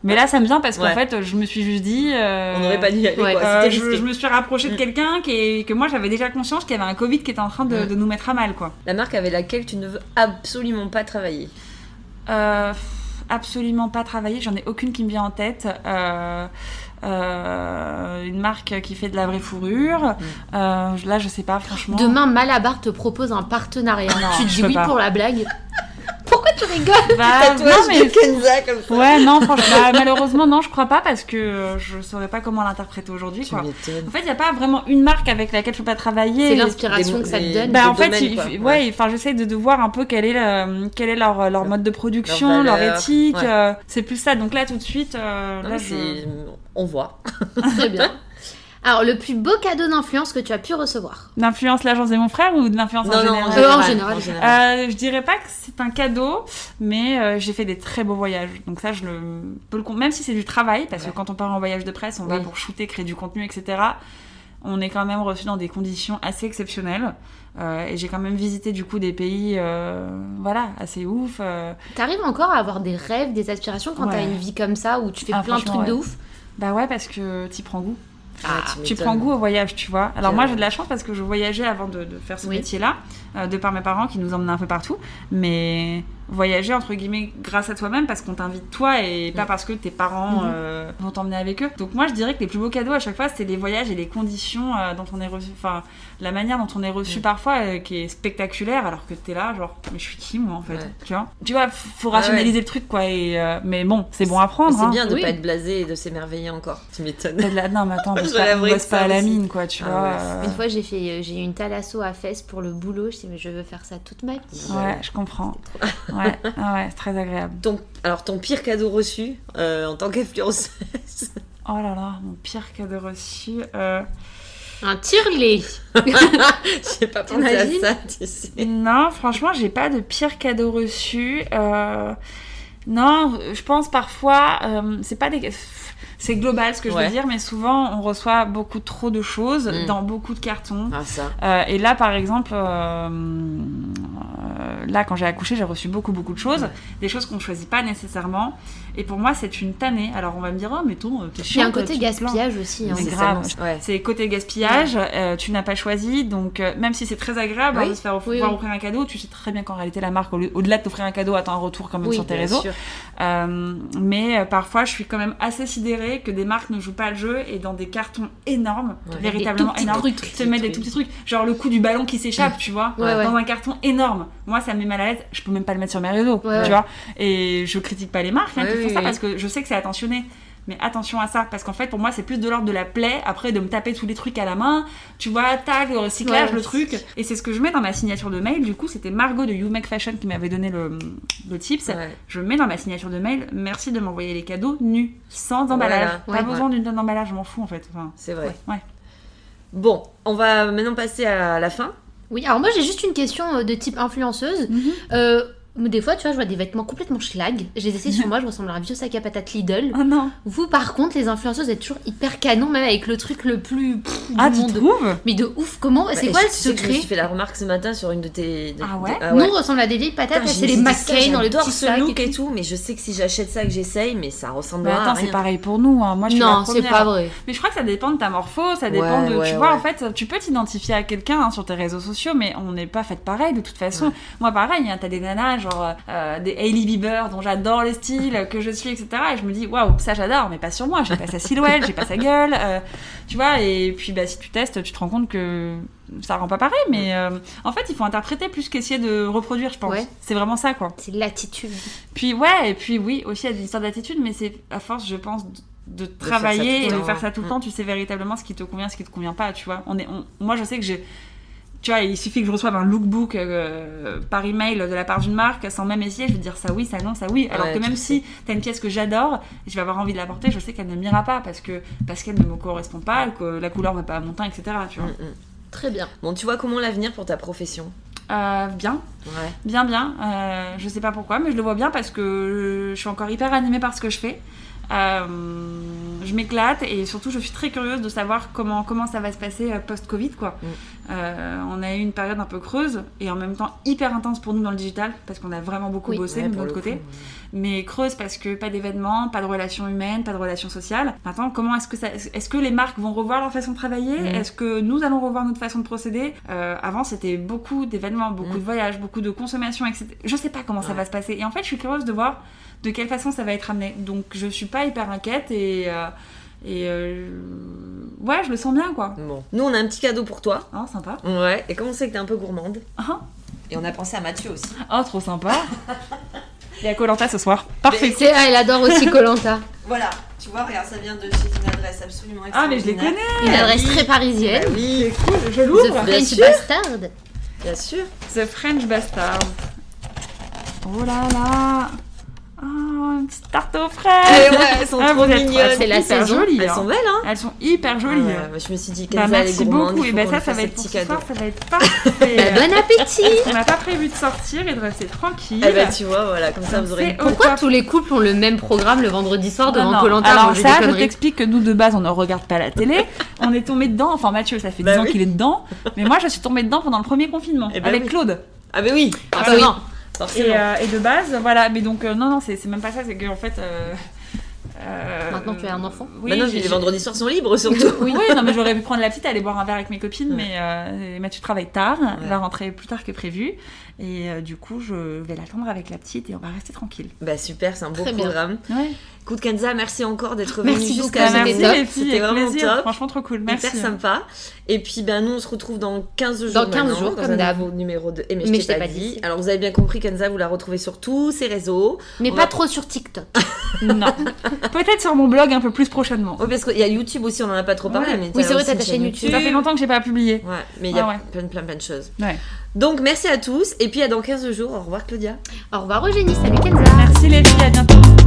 Mais là, ça me vient parce qu'en Ouais. fait, je me suis juste dit. euh, On n'aurait pas dû y aller ouais. quoi. euh, C'était je, me suis rapprochée de Mm. quelqu'un qui que moi j'avais déjà conscience qu'il y avait un Covid qui était en train de, Mm. de nous mettre à mal, quoi. La marque avec laquelle tu ne veux absolument pas travailler. Euh, absolument pas travailler, j'en ai aucune qui me vient en tête. Euh, euh, une marque qui fait de la vraie fourrure. Euh, là, je sais pas, franchement. Demain, Malabar te propose un partenariat. Non, tu te dis oui pas. pour la blague. Pourquoi tu rigoles Bah, Tatouage non, mais de Kenza comme ça. Ouais, non, franchement, bah, malheureusement, non, je crois pas parce que euh, je saurais pas comment l'interpréter aujourd'hui, Tu quoi. En fait, il n'y a pas vraiment une marque avec laquelle je peux pas travailler. C'est l'inspiration que ça te donne. Bah, en fait, domaines, il- quoi. ouais, Ouais. enfin, j'essaie de, de voir un peu quel est, le- quel est leur, leur mode de production, leur éthique. ouais. euh, c'est plus ça. Donc là, tout de suite, euh, Non, là, je... c'est- On voit. Très bien. Alors, le plus beau cadeau d'influence que tu as pu recevoir D'influence l'agence de mon frère ou de l'influence en Non, non, général Euh, en général. en général. Euh, je dirais pas que c'est un cadeau, mais euh, j'ai fait des très beaux voyages. Donc ça, je le peux le con- même si c'est du travail, parce Ouais. que quand on part en voyage de presse, on va pour shooter, créer du contenu, etc. On est quand même reçu dans des conditions assez exceptionnelles. Euh, et j'ai quand même visité du coup des pays, euh, voilà, assez ouf. euh. T'arrives encore à avoir des rêves, des aspirations quand Ouais. t'as une vie comme ça où tu fais Ah, plein de trucs de ouf? Bah ouais, parce que t'y prends goût. Ouais, Tu prends goût au voyage, tu vois. Alors moi j'ai de la chance parce que je voyageais avant de, de faire ce Oui. métier-là, euh, de par mes parents qui nous emmenaient un peu partout. Mais voyager entre guillemets grâce à toi-même parce qu'on t'invite toi et pas parce que tes parents Mhm. euh, vont t'emmener avec eux. Donc moi je dirais que les plus beaux cadeaux à chaque fois c'est les voyages et les conditions euh, dont on est reçu, enfin la manière dont on est reçu parfois euh, qui est spectaculaire alors que t'es là genre mais je suis qui moi en fait, Ouais. tu vois? Tu vois, faut Ouais, rationaliser le truc quoi et euh, mais bon c'est bon à prendre. C'est hein. bien de Oui. pas être blasé et de s'émerveiller encore. Tu m'étonnes. La- Non mais attends, on bosse Je pas, on bosse pas à la mine quoi, tu Ah vois. ouais. euh, Une fois, j'ai fait, euh, j'ai eu une thalasso à fesses pour le boulot. Je dis mais je veux faire ça toute ma vie. Ouais, je comprends. Ouais, ah ouais, c'est très agréable. Ton, alors, ton pire cadeau reçu euh, en tant qu'influenceuse Oh là là, mon pire cadeau reçu. euh, Un tire-les. J'ai pas pensé à ça, tu sais. Non, franchement, j'ai pas de pire cadeau reçu. Euh, Non, je pense parfois, euh, c'est pas des. C'est global ce que je Ouais. veux dire, mais souvent on reçoit beaucoup trop de choses Mm. dans beaucoup de cartons. Ah, ça. Euh, et là, par exemple, euh, euh, là, quand j'ai accouché, j'ai reçu beaucoup, beaucoup de choses, Ouais. des choses qu'on ne choisit pas nécessairement. Et pour moi, c'est une tannée. Alors, on va me dire, oh, mais ton, t'es Il y a chiant. un côté gaspillage aussi. hein. C'est grave. Ouais. C'est côté gaspillage, euh, tu n'as pas choisi, donc euh, même si c'est très agréable Oui. hein, de se faire Oui, offrir un cadeau, tu sais très bien qu'en réalité la marque, au-delà de t'offrir un cadeau, attend un retour quand même Oui, sur tes réseaux. Euh, mais euh, parfois, je suis quand même assez sidérée que des marques ne jouent pas le jeu et dans des cartons énormes, Ouais. véritablement énormes, trucs. te mettent des tout petits trucs, genre le coup du ballon qui s'échappe, tu vois, Ouais, ouais. dans un carton énorme. Moi, ça me met mal à l'aise. Je peux même pas le mettre sur mes réseaux, tu vois. Et je critique pas les marques hein, qui font ça parce que je sais que c'est attentionné. Mais attention à ça, parce qu'en fait, pour moi, c'est plus de l'ordre de la plaie, après de me taper tous les trucs à la main, tu vois, tac, le recyclage, Ouais. le truc. Et c'est ce que je mets dans ma signature de mail. Du coup, c'était Margot de You Make Fashion qui m'avait donné le, le tips. Ouais. Je mets dans ma signature de mail, merci de m'envoyer les cadeaux nus, sans emballage. Voilà. Pas Ouais. besoin d'une tonne d'emballage, je m'en fous en fait. Enfin, C'est vrai. Ouais. Ouais. Bon, on va maintenant passer à la fin. Oui, alors moi j'ai juste une question euh, de type influenceuse. Euh, des fois, tu vois, je vois des vêtements complètement schlag. Je les essaie sur moi, je ressemble à un vieux sac à patate Lidl. Oh non Vous, par contre, les influenceuses, vous êtes toujours hyper canon, même avec le truc le plus pff, du Ah, tu monde. trouves? Mais de ouf, comment? C'est Bah, quoi je- le tu que Je me secret? suis fait la remarque ce matin sur une de tes. de- Ah ouais? de- Nous, on ressemble à des vieilles patates, c'est les McCain dans le j'adore petit ce look et tout. mais je sais que si j'achète ça, que j'essaye, mais ça ressemble Mais à attends, rien. c'est pareil pour nous. hein. Moi, je suis Non, c'est pas vrai. Mais je crois que ça dépend de ta morpho, ça dépend Ouais, de. ouais, tu vois, ouais. en fait, tu peux t'identifier à quelqu'un hein, sur tes réseaux sociaux, mais on n'est pas fait pareil de toute façon. Ouais. Moi, pareil, hein, t'as des nanas, genre euh, des Hailey Bieber, dont j'adore le style, que je suis, etc. Et je me dis, waouh, ça j'adore, mais pas sur moi. J'ai pas sa silhouette, j'ai pas sa gueule. euh, tu vois, et puis bah, si tu testes, tu te rends compte que ça rend pas pareil, mais euh, en fait, il faut interpréter plus qu'essayer de reproduire, je pense. Ouais. C'est vraiment ça, quoi. C'est l'attitude. Puis ouais, et puis oui, aussi il y a des histoires d'attitude, mais c'est à force, je pense, de, de travailler tout et de faire ça tout le Mm. temps, tu sais véritablement ce qui te convient, ce qui te convient pas, tu vois. On est, on- moi, je sais que j'ai... Tu vois, il suffit que je reçoive un lookbook euh, par email de la part d'une marque, sans même essayer, je vais dire ça oui, ça non, ça oui. Alors Ouais, que tu même si t'as une pièce que j'adore, et je vais avoir envie de la porter, je sais qu'elle ne m'ira pas parce que parce qu'elle ne me correspond pas, que la couleur va pas à mon teint, etc. Tu vois. Mm, mm. Très bien. Bon, tu vois comment l'avenir pour ta profession? Euh, bien, Ouais. Bien, bien. Euh, je sais pas pourquoi, mais je le vois bien parce que je suis encore hyper animée par ce que je fais. Euh, je m'éclate et surtout je suis très curieuse de savoir comment, comment ça va se passer euh, post-Covid. quoi. Mm. Euh, on a eu une période un peu creuse et en même temps hyper intense pour nous dans le digital parce qu'on a vraiment beaucoup Oui. bossé Ouais, de notre côté. coup, Mais creuse parce que pas d'événements, pas de relations humaines, pas de relations sociales. Maintenant, comment est-ce que ça, est-ce que les marques vont revoir leur façon de travailler? Mhm. Est-ce que nous allons revoir notre façon de procéder? Euh, Avant, c'était beaucoup d'événements, beaucoup Mhm. de voyages, beaucoup de consommation, etc. Je sais pas comment ça va se passer. Et en fait, je suis curieuse de voir de quelle façon ça va être amené. Donc, je suis pas hyper inquiète et euh, et euh, ouais, je le sens bien, quoi. Bon, nous on a un petit cadeau pour toi. Oh, sympa. Ouais, et comme on sait que t'es un peu gourmande, Ah, et on a pensé à Mathieu aussi. Oh, trop sympa. Il y a Colanta ce soir. Parfait. C'est, ah, elle adore aussi Colanta. Voilà, tu vois, regarde, ça vient de chez une adresse absolument Ah, mais je les connais. Une adresse oui. très parisienne. Bah oui, Je The l'ouvre. Bien French sûr. Bastard. bien sûr. The French Bastard. Oh là là. Oh, une petite tarte aux Et fraises. ouais, elles sont Ah, trop mignonnes. C'est la saison. jolies, Elles hein. sont belles, hein Elles sont hyper jolies. Ouais, ouais, je me suis dit, Bah, merci beaucoup. Et qu'on ça, va être pour ce soir, ça va être parfait. Bah, bon appétit On n'a pas prévu de sortir et de rester tranquille. Eh ben, tu vois, voilà, comme ça, vous aurez Pourquoi tous les couples ont le même programme le vendredi soir devant non. Colanta Alors ça, je t'explique que nous de base, on ne regarde pas la télé. on est tombé dedans. Enfin Mathieu, ça fait 10 Bah ans qu'il est dedans. Mais moi, je suis tombée dedans pendant le premier confinement Eh ben avec. Claude. Ah, bah oui, Ah, bah forcément. Et, euh, et de base, voilà. Mais donc euh, non, non, c'est c'est même pas ça. C'est que en fait. euh, euh, Maintenant, tu as un enfant Oui, Maintenant, j'ai- les vendredis soirs sont libres, surtout. Oui, oui, non, mais j'aurais pu prendre la petite, aller boire un verre avec mes copines, Ouais. mais euh, Mathieu travaille tard, elle Ouais. va rentrer plus tard que prévu, et euh, du coup, je vais l'attendre avec la petite et on va rester tranquille. Bah super, c'est un beau Très programme. Ouais. Écoute Kenza, merci encore d'être Merci venue beaucoup, jusqu'à c'était vraiment plaisir. top. Franchement, trop cool. Merci. Hyper sympa. Et puis ben nous on se retrouve dans 15 jours. Dans 15 maintenant, jours, comme d'hab. numéro de Et mais, Mais je t'ai pas, dit. Alors vous avez bien compris Kenza, vous la retrouvez sur tous ses réseaux. Mais On pas va- trop sur TikTok. Non. Peut-être sur mon blog un peu plus prochainement. Oui parce qu'il y a YouTube aussi, on en a pas trop parlé. Ouais. Mais Oui, c'est vrai, t'as ta chaîne YouTube. Ça fait longtemps que j'ai pas publié. Ouais, mais il y a Ah plein, plein plein de choses. Ouais. Donc merci à tous et puis à dans 15 jours. Au revoir Claudia. Au revoir Eugénie, salut Kenza. Merci les filles, à bientôt.